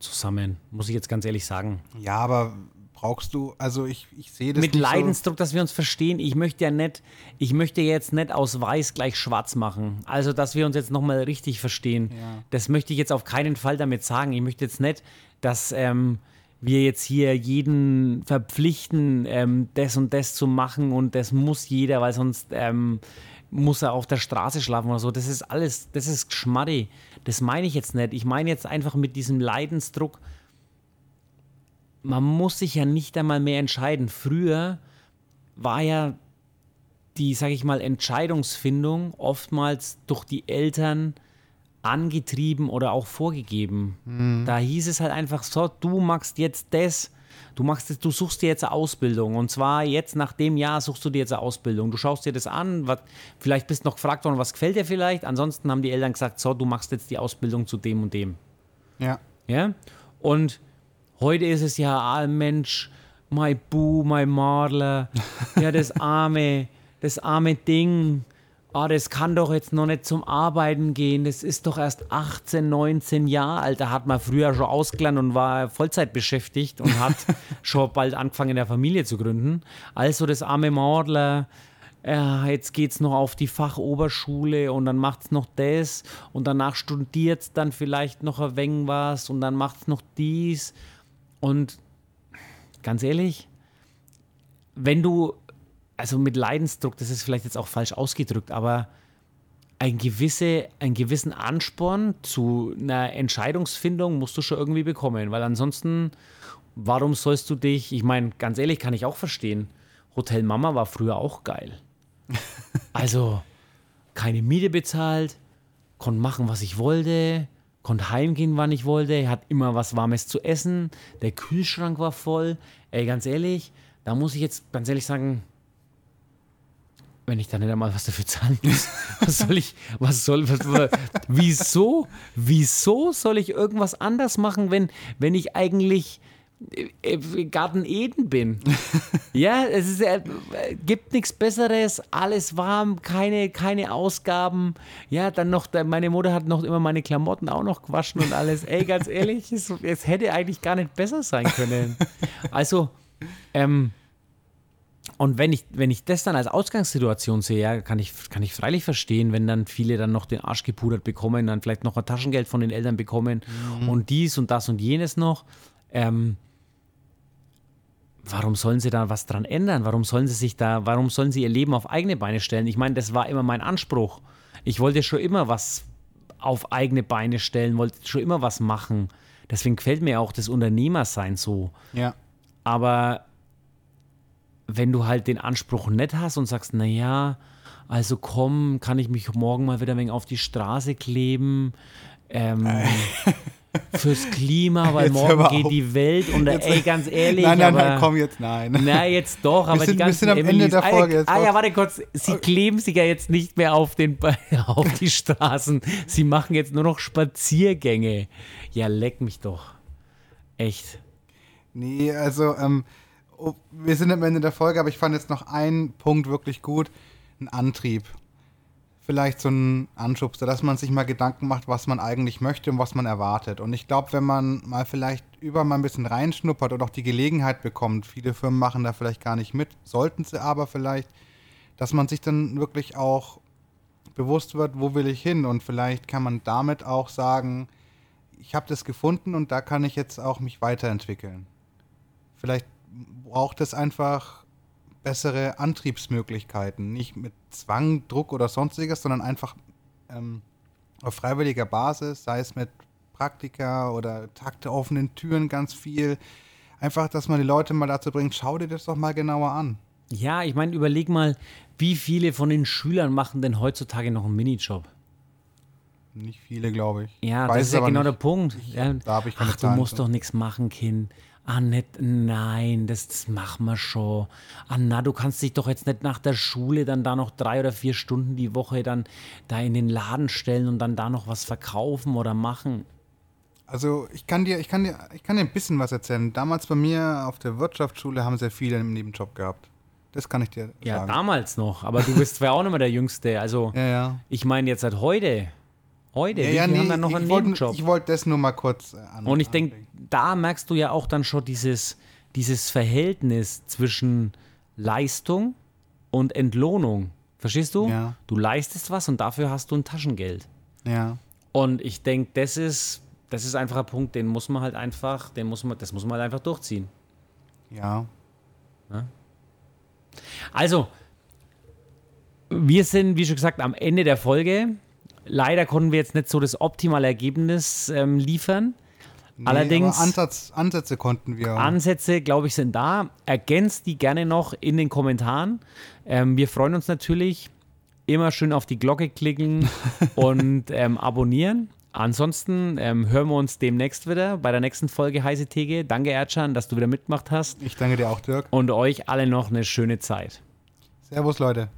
zusammen, muss ich jetzt ganz ehrlich sagen. Ja, aber brauchst du, also ich, ich sehe das mit Leidensdruck, dass wir uns verstehen. Ich möchte ja nicht, ich möchte jetzt nicht aus weiß gleich schwarz machen. Also, dass wir uns jetzt nochmal richtig verstehen. Ja. Das möchte ich jetzt auf keinen Fall damit sagen. Ich möchte jetzt nicht, dass ähm, wir jetzt hier jeden verpflichten, ähm, das und das zu machen und das muss jeder, weil sonst ähm, muss er auf der Straße schlafen oder so. Das ist alles, das ist Schmarri. Das meine ich jetzt nicht. Ich meine jetzt einfach mit diesem Leidensdruck, man muss sich ja nicht einmal mehr entscheiden. Früher war ja die, sag ich mal, Entscheidungsfindung oftmals durch die Eltern angetrieben oder auch vorgegeben. Da hieß es halt einfach so, du machst jetzt das, du machst du suchst dir jetzt eine Ausbildung und zwar jetzt nach dem Jahr suchst du dir jetzt eine Ausbildung. Du schaust dir das an, was, vielleicht bist du noch gefragt worden, was gefällt dir vielleicht. Ansonsten haben die Eltern gesagt, so, du machst jetzt die Ausbildung zu dem und dem. Ja. Ja? Und heute ist es ja, ah, Mensch, mein Bu, mein Madler, ja, das arme, das arme Ding, ah, das kann doch jetzt noch nicht zum Arbeiten gehen, das ist doch erst 18, 19 Jahre alt, da hat man früher schon ausgelernt und war Vollzeit beschäftigt und hat (laughs) schon bald angefangen, eine Familie zu gründen. Also das arme Madler, ja, jetzt geht's noch auf die Fachoberschule und dann macht's noch das und danach studiert's dann vielleicht noch ein wenig was und dann macht's noch dies. Und ganz ehrlich, wenn du, also mit Leidensdruck, das ist vielleicht jetzt auch falsch ausgedrückt, aber ein gewisse, einen gewissen Ansporn zu einer Entscheidungsfindung musst du schon irgendwie bekommen, weil ansonsten, warum sollst du dich, ich meine, ganz ehrlich, kann ich auch verstehen, Hotel Mama war früher auch geil. (laughs) Also, keine Miete bezahlt, konnte machen, was ich wollte, konnte heimgehen, wann ich wollte, hat immer was Warmes zu essen, der Kühlschrank war voll. Ey, ganz ehrlich, da muss ich jetzt ganz ehrlich sagen, wenn ich da nicht einmal was dafür zahlen muss, (laughs) was soll ich, was soll, was, wieso, wieso soll ich irgendwas anders machen, wenn, wenn ich eigentlich äh, äh, Garten Eden bin? (laughs) ja, es ist, äh, gibt nichts Besseres, alles warm, keine, keine Ausgaben. Ja, dann noch, meine Mutter hat noch immer meine Klamotten auch noch gewaschen und alles. Ey, ganz ehrlich, es, es hätte eigentlich gar nicht besser sein können. Also, ähm, und wenn ich, wenn ich das dann als Ausgangssituation sehe, ja, kann ich, kann ich freilich verstehen, wenn dann viele dann noch den Arsch gepudert bekommen, dann vielleicht noch ein Taschengeld von den Eltern bekommen und dies und das und jenes noch. Ähm, warum sollen sie da was dran ändern? Warum sollen sie sich da, warum sollen sie ihr Leben auf eigene Beine stellen? Ich meine, das war immer mein Anspruch. Ich wollte schon immer was auf eigene Beine stellen, wollte schon immer was machen. Deswegen gefällt mir auch das Unternehmersein so. Ja. Aber wenn du halt den Anspruch nicht hast und sagst, naja, also komm, kann ich mich morgen mal wieder ein wenig auf die Straße kleben, ähm, (laughs) fürs Klima, weil Jetzt morgen geht die Welt und Jetzt- ey, ganz ehrlich. nein, nein, aber, nein, komm jetzt, nein. Na, jetzt doch, aber sind- die wir ganzen sind am Ende Emilys- der Folge Ah, jetzt ah ja, warte kurz. Sie kleben sich ja jetzt nicht mehr auf, den, (laughs) auf die Straßen. Sie machen jetzt nur noch Spaziergänge. Ja, leck mich doch. Echt. Nee, also, ähm, wir sind am Ende der Folge, aber ich fand jetzt noch einen Punkt wirklich gut. Ein Antrieb. Vielleicht so ein Anschubster, dass man sich mal Gedanken macht, was man eigentlich möchte und was man erwartet. Und ich glaube, wenn man mal vielleicht über mal ein bisschen reinschnuppert und auch die Gelegenheit bekommt, viele Firmen machen da vielleicht gar nicht mit, sollten sie aber vielleicht, dass man sich dann wirklich auch bewusst wird, wo will ich hin? Und vielleicht kann man damit auch sagen, ich habe das gefunden und da kann ich jetzt auch mich weiterentwickeln. Vielleicht braucht es einfach bessere Antriebsmöglichkeiten. Nicht mit Zwang, Druck oder sonstiges, sondern einfach ähm, auf freiwilliger Basis, sei es mit Praktika oder Tag der offenen Türen ganz viel. Einfach, dass man die Leute mal dazu bringt, schau dir das doch mal genauer an. Ja, ich meine, überleg mal, wie viele von den Schülern machen denn heutzutage noch einen Minijob? Nicht viele, glaube ich. Ja, Weiß das ist ja genau nicht. der Punkt. ja. da hab ich keine Ach, du Zahlen musst zu. doch nichts machen, Kind. Ah, nicht, nein, das, das machen wir schon. Ah, na, du kannst dich doch jetzt nicht nach der Schule dann da noch drei oder vier Stunden die Woche dann da in den Laden stellen und dann da noch was verkaufen oder machen. Also ich kann dir, ich kann dir, ich kann dir ein bisschen was erzählen. Damals bei mir auf der Wirtschaftsschule haben sehr viele einen Nebenjob gehabt. Das kann ich dir Ja, sagen. damals noch. Aber du bist zwar auch nicht mehr der Jüngste. Also, Ja, ja. ich meine jetzt seit heute. Heute, Ja, wie ja, viele nee, haben dann noch einen ich wollte Nebenjob? ich wollte das nur mal kurz äh, an. Und ich denke, da merkst du ja auch dann schon dieses, dieses Verhältnis zwischen Leistung und Entlohnung. Verstehst du? Ja. Du leistest was und dafür hast du ein Taschengeld. Ja. Und ich denke, das ist, das ist einfach ein Punkt, den muss man halt einfach, den muss man, das muss man halt einfach durchziehen. Ja. Also, wir sind, wie schon gesagt, am Ende der Folge. Leider konnten wir jetzt nicht so das optimale Ergebnis ähm, liefern. Nee, Allerdings- Aber Ansatz, Ansätze konnten wir. Ansätze, glaube ich, sind da. Ergänzt die gerne noch in den Kommentaren. Ähm, wir freuen uns natürlich. Immer schön auf die Glocke klicken (laughs) und ähm, abonnieren. Ansonsten ähm, hören wir uns demnächst wieder bei der nächsten Folge Heiße Theke. Danke, Erdschan, dass du wieder mitgemacht hast. ich danke dir auch, Dirk. Und euch alle noch eine schöne Zeit. Servus, Leute.